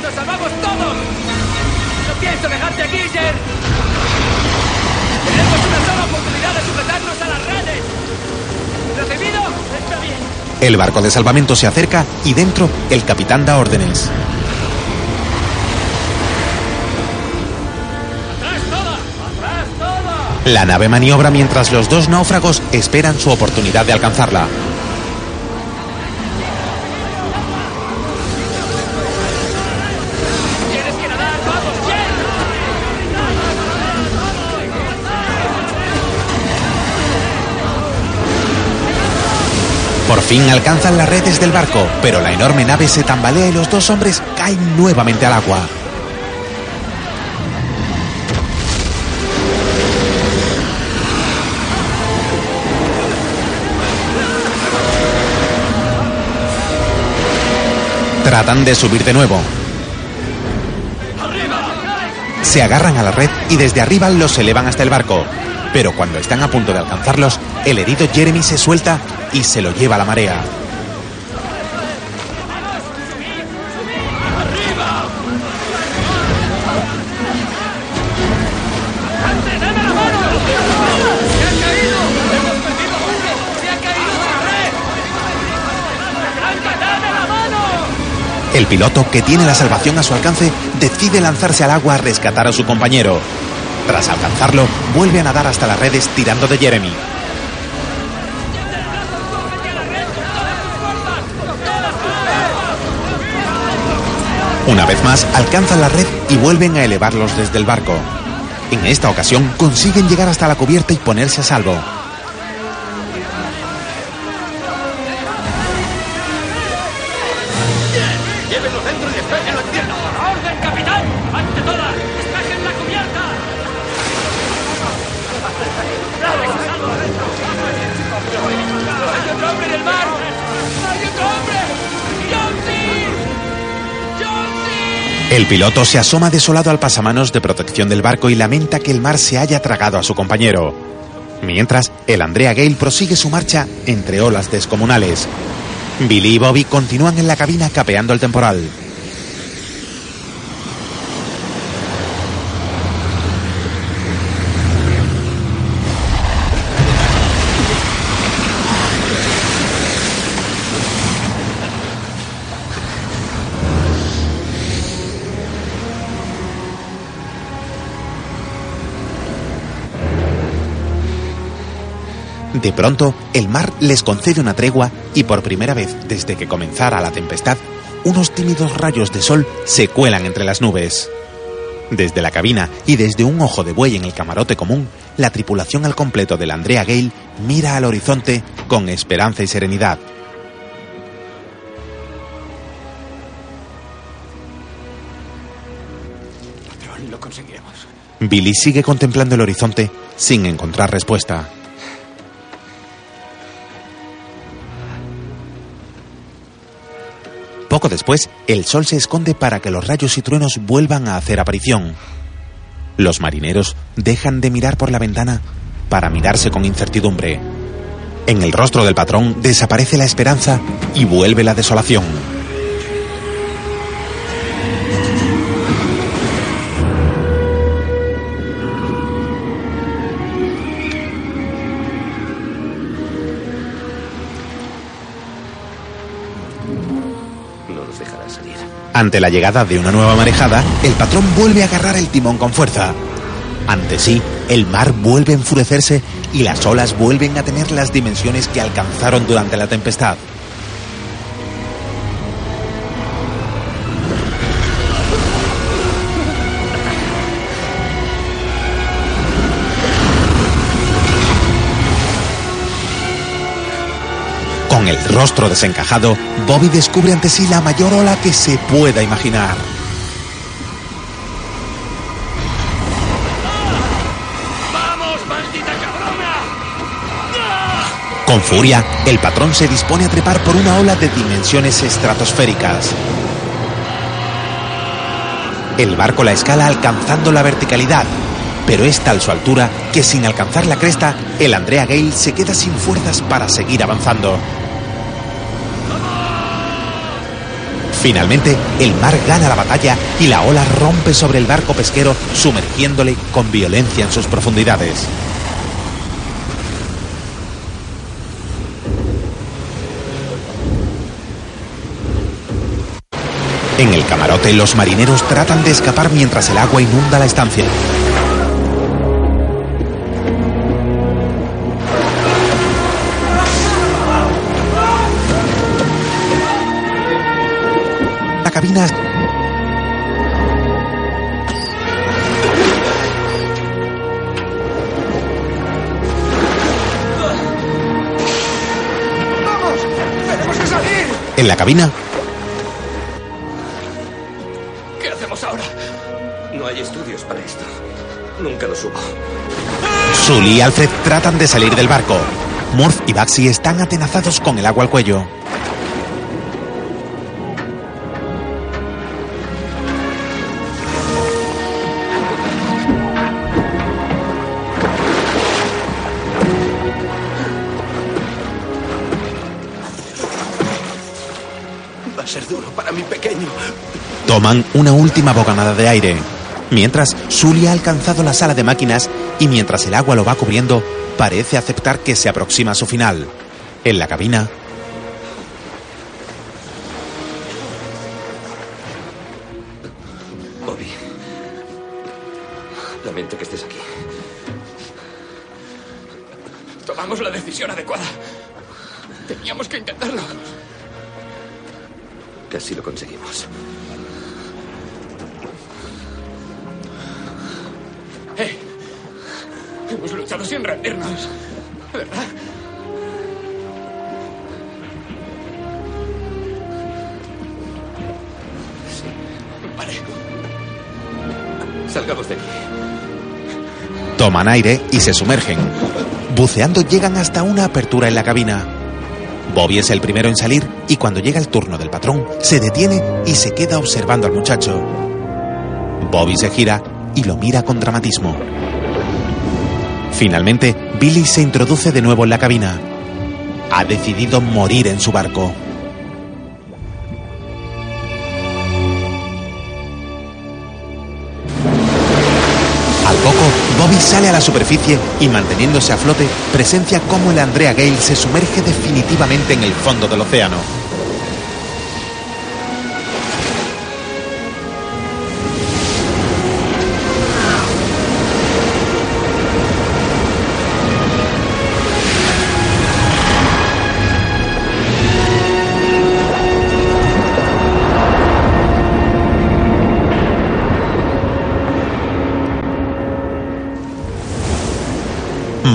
¡Nos salvamos todos! No pienso dejarte aquí, Jer. Tenemos una sola oportunidad de sujetarnos a las redes. ¿Recibido? Está bien. El barco de salvamento se acerca y dentro el capitán da órdenes. La nave maniobra mientras los dos náufragos esperan su oportunidad de alcanzarla. Por fin alcanzan las redes del barco, pero la enorme nave se tambalea y los dos hombres caen nuevamente al agua. Tratan de subir de nuevo. Se agarran a la red y desde arriba los elevan hasta el barco. Pero cuando están a punto de alcanzarlos, el herido Jeremy se suelta y se lo lleva la marea. El piloto, que tiene la salvación a su alcance, decide lanzarse al agua a rescatar a su compañero. Tras alcanzarlo, vuelve a nadar hasta las redes tirando de Jeremy. Una vez más, alcanzan la red y vuelven a elevarlos desde el barco. En esta ocasión consiguen llegar hasta la cubierta y ponerse a salvo. El piloto se asoma desolado al pasamanos de protección del barco y lamenta que el mar se haya tragado a su compañero. Mientras, el Andrea Gale prosigue su marcha entre olas descomunales. Billy y Bobby continúan en la cabina capeando el temporal. De pronto, el mar les concede una tregua y por primera vez desde que comenzara la tempestad, unos tímidos rayos de sol se cuelan entre las nubes. Desde la cabina y desde un ojo de buey en el camarote común, la tripulación al completo del Andrea Gale mira al horizonte con esperanza y serenidad. Patrón, lo conseguiremos. Billy sigue contemplando el horizonte sin encontrar respuesta. Después, el sol se esconde para que los rayos y truenos vuelvan a hacer aparición. Los marineros dejan de mirar por la ventana para mirarse con incertidumbre. En el rostro del patrón desaparece la esperanza y vuelve la desolación. Ante la llegada de una nueva marejada, el patrón vuelve a agarrar el timón con fuerza. Ante sí, el mar vuelve a enfurecerse y las olas vuelven a tener las dimensiones que alcanzaron durante la tempestad. Con el rostro desencajado, Bobby descubre ante sí la mayor ola que se pueda imaginar. Con furia, el patrón se dispone a trepar por una ola de dimensiones estratosféricas. El barco la escala alcanzando la verticalidad, pero es tal su altura que sin alcanzar la cresta, el Andrea Gale se queda sin fuerzas para seguir avanzando. Finalmente, el mar gana la batalla y la ola rompe sobre el barco pesquero, sumergiéndole con violencia en sus profundidades. En el camarote, los marineros tratan de escapar mientras el agua inunda la estancia. En la cabina, ¿Qué hacemos ahora? No hay estudios para esto. Nunca lo supo. Sully y Alfred tratan de salir del barco. Murph y Baxi están atenazados con el agua al cuello. Una última bocanada de aire. Mientras, Sully ha alcanzado la sala de máquinas y mientras el agua lo va cubriendo, parece aceptar que se aproxima a su final. En la cabina, Aire y se sumergen. Buceando llegan hasta una apertura en la cabina. Bobby es el primero en salir y cuando llega el turno del patrón, se detiene y se queda observando al muchacho. Bobby se gira y lo mira con dramatismo. Finalmente, Billy se introduce de nuevo en la cabina. Ha decidido morir en su barco. Sale a la superficie y manteniéndose a flote, presencia cómo el Andrea Gale se sumerge definitivamente en el fondo del océano.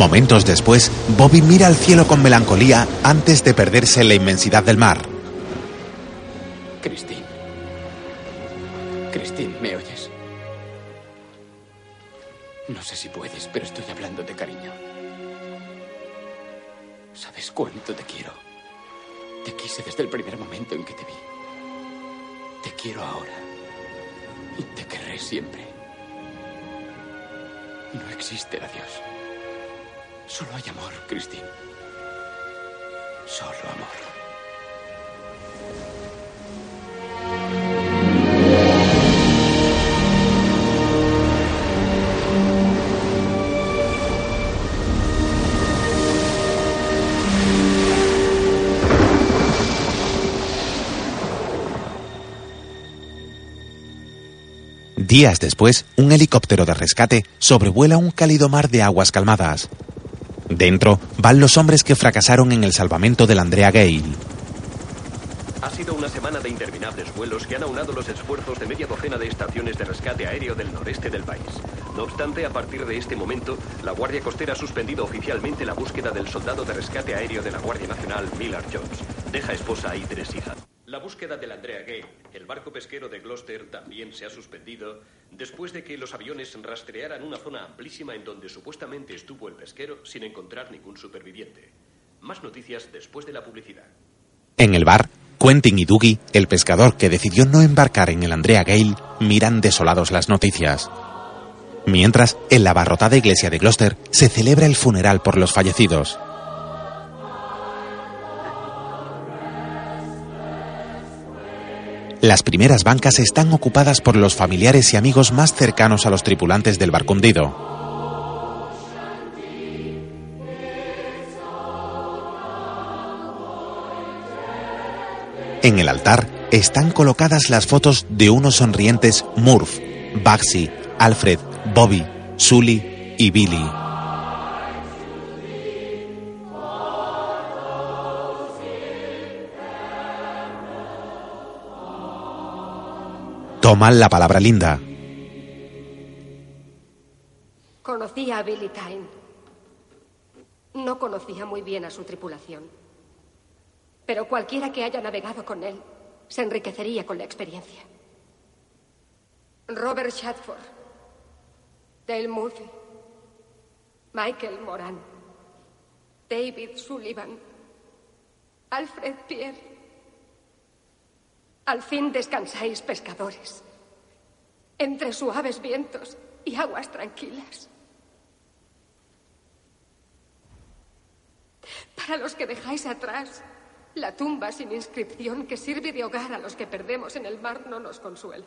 Momentos después, Bobby mira al cielo con melancolía antes de perderse en la inmensidad del mar. Días después, un helicóptero de rescate sobrevuela un cálido mar de aguas calmadas. Dentro van los hombres que fracasaron en el salvamento del Andrea Gale. Ha sido una semana de interminables vuelos que han aunado los esfuerzos de media docena de estaciones de rescate aéreo del noreste del país. No obstante, a partir de este momento, la Guardia Costera ha suspendido oficialmente la búsqueda del soldado de rescate aéreo de la Guardia Nacional, Millard Jones. Deja esposa y tres hijas. La búsqueda del Andrea Gale, el barco pesquero de Gloucester, también se ha suspendido después de que los aviones rastrearan una zona amplísima en donde supuestamente estuvo el pesquero sin encontrar ningún superviviente. Más noticias después de la publicidad. En el bar, Quentin y Dougie, el pescador que decidió no embarcar en el Andrea Gale, miran desolados las noticias. Mientras, en la abarrotada iglesia de Gloucester se celebra el funeral por los fallecidos. Las primeras bancas están ocupadas por los familiares y amigos más cercanos a los tripulantes del barco hundido. En el altar están colocadas las fotos de unos sonrientes Murph, Bugsy, Alfred, Bobby, Sully y Billy. Toman la palabra Linda. Conocí a Billy Tyne. No conocía muy bien a su tripulación. Pero cualquiera que haya navegado con él se enriquecería con la experiencia. Robert Shadford, Dale Murphy, Michael Moran, David Sullivan, Alfred Pierre. Al fin descansáis, pescadores, entre suaves vientos y aguas tranquilas. Para los que dejáis atrás, la tumba sin inscripción que sirve de hogar a los que perdemos en el mar no nos consuela.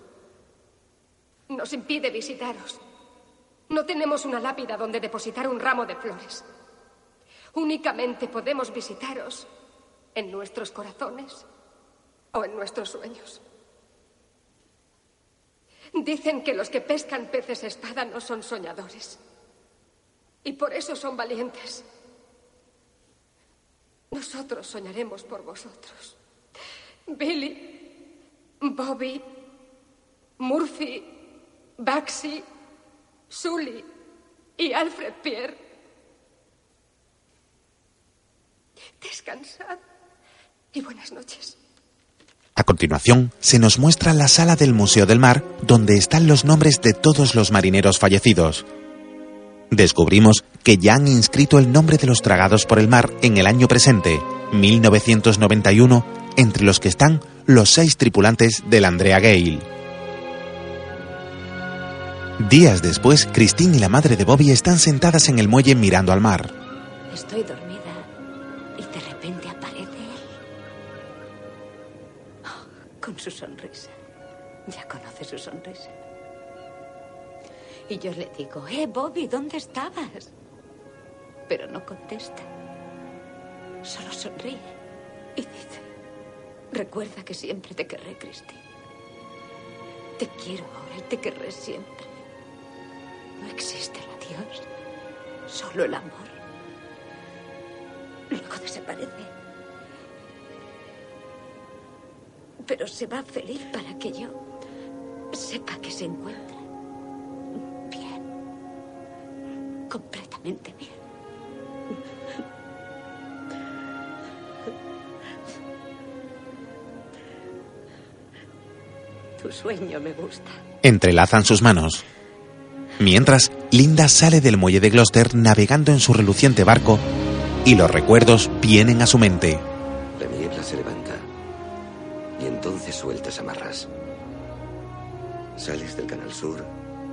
Nos impide visitaros. No tenemos una lápida donde depositar un ramo de flores. Únicamente podemos visitaros en nuestros corazones o en nuestros sueños. Dicen que los que pescan peces espada no son soñadores. Y por eso son valientes. Nosotros soñaremos por vosotros. Billy, Bobby, Murphy, Baxi, Sully y Alfred Pierre. Descansad y buenas noches. A continuación, se nos muestra la sala del Museo del Mar, donde están los nombres de todos los marineros fallecidos. Descubrimos que ya han inscrito el nombre de los tragados por el mar en el año presente, 1991, entre los que están los seis tripulantes del Andrea Gale. Días después, Christine y la madre de Bobby están sentadas en el muelle mirando al mar. Estoy dormida su sonrisa. Ya conoce su sonrisa. Y yo le digo, eh, Bobby, ¿dónde estabas? Pero no contesta. Solo sonríe y dice, recuerda que siempre te querré, Christine. Te quiero ahora y te querré siempre. No existe el adiós, solo el amor. Luego desaparece. Pero se va feliz para que yo sepa que se encuentra bien. Completamente bien. Tu sueño me gusta. Entrelazan sus manos. Mientras, Linda sale del muelle de Gloucester navegando en su reluciente barco y los recuerdos vienen a su mente. Sueltas amarras. Sales del Canal Sur,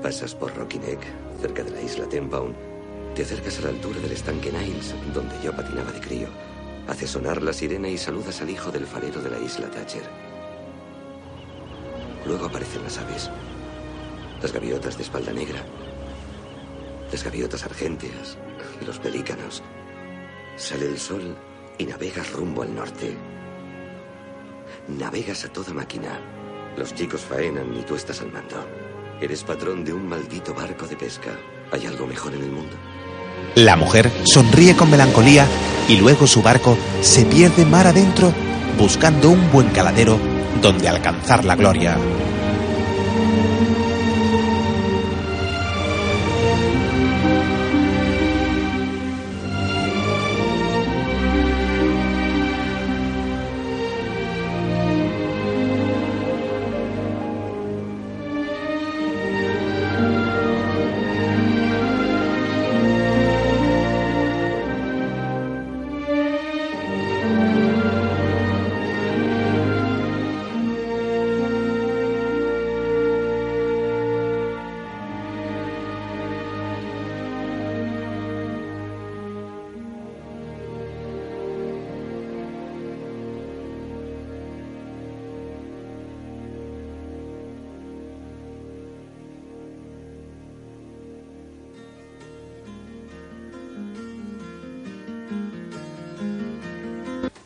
pasas por Rocky Neck, cerca de la isla Tempound, te acercas a la altura del estanque Niles, donde yo patinaba de crío. Haces sonar la sirena y saludas al hijo del farero de la isla Thatcher. Luego aparecen las aves. Las gaviotas de espalda negra. Las gaviotas argénteas. Los pelícanos. Sale el sol y navegas rumbo al norte. Navegas a toda máquina. Los chicos faenan y tú estás al mando. Eres patrón de un maldito barco de pesca. ¿Hay algo mejor en el mundo? La mujer sonríe con melancolía y luego su barco se pierde mar adentro buscando un buen caladero donde alcanzar la gloria.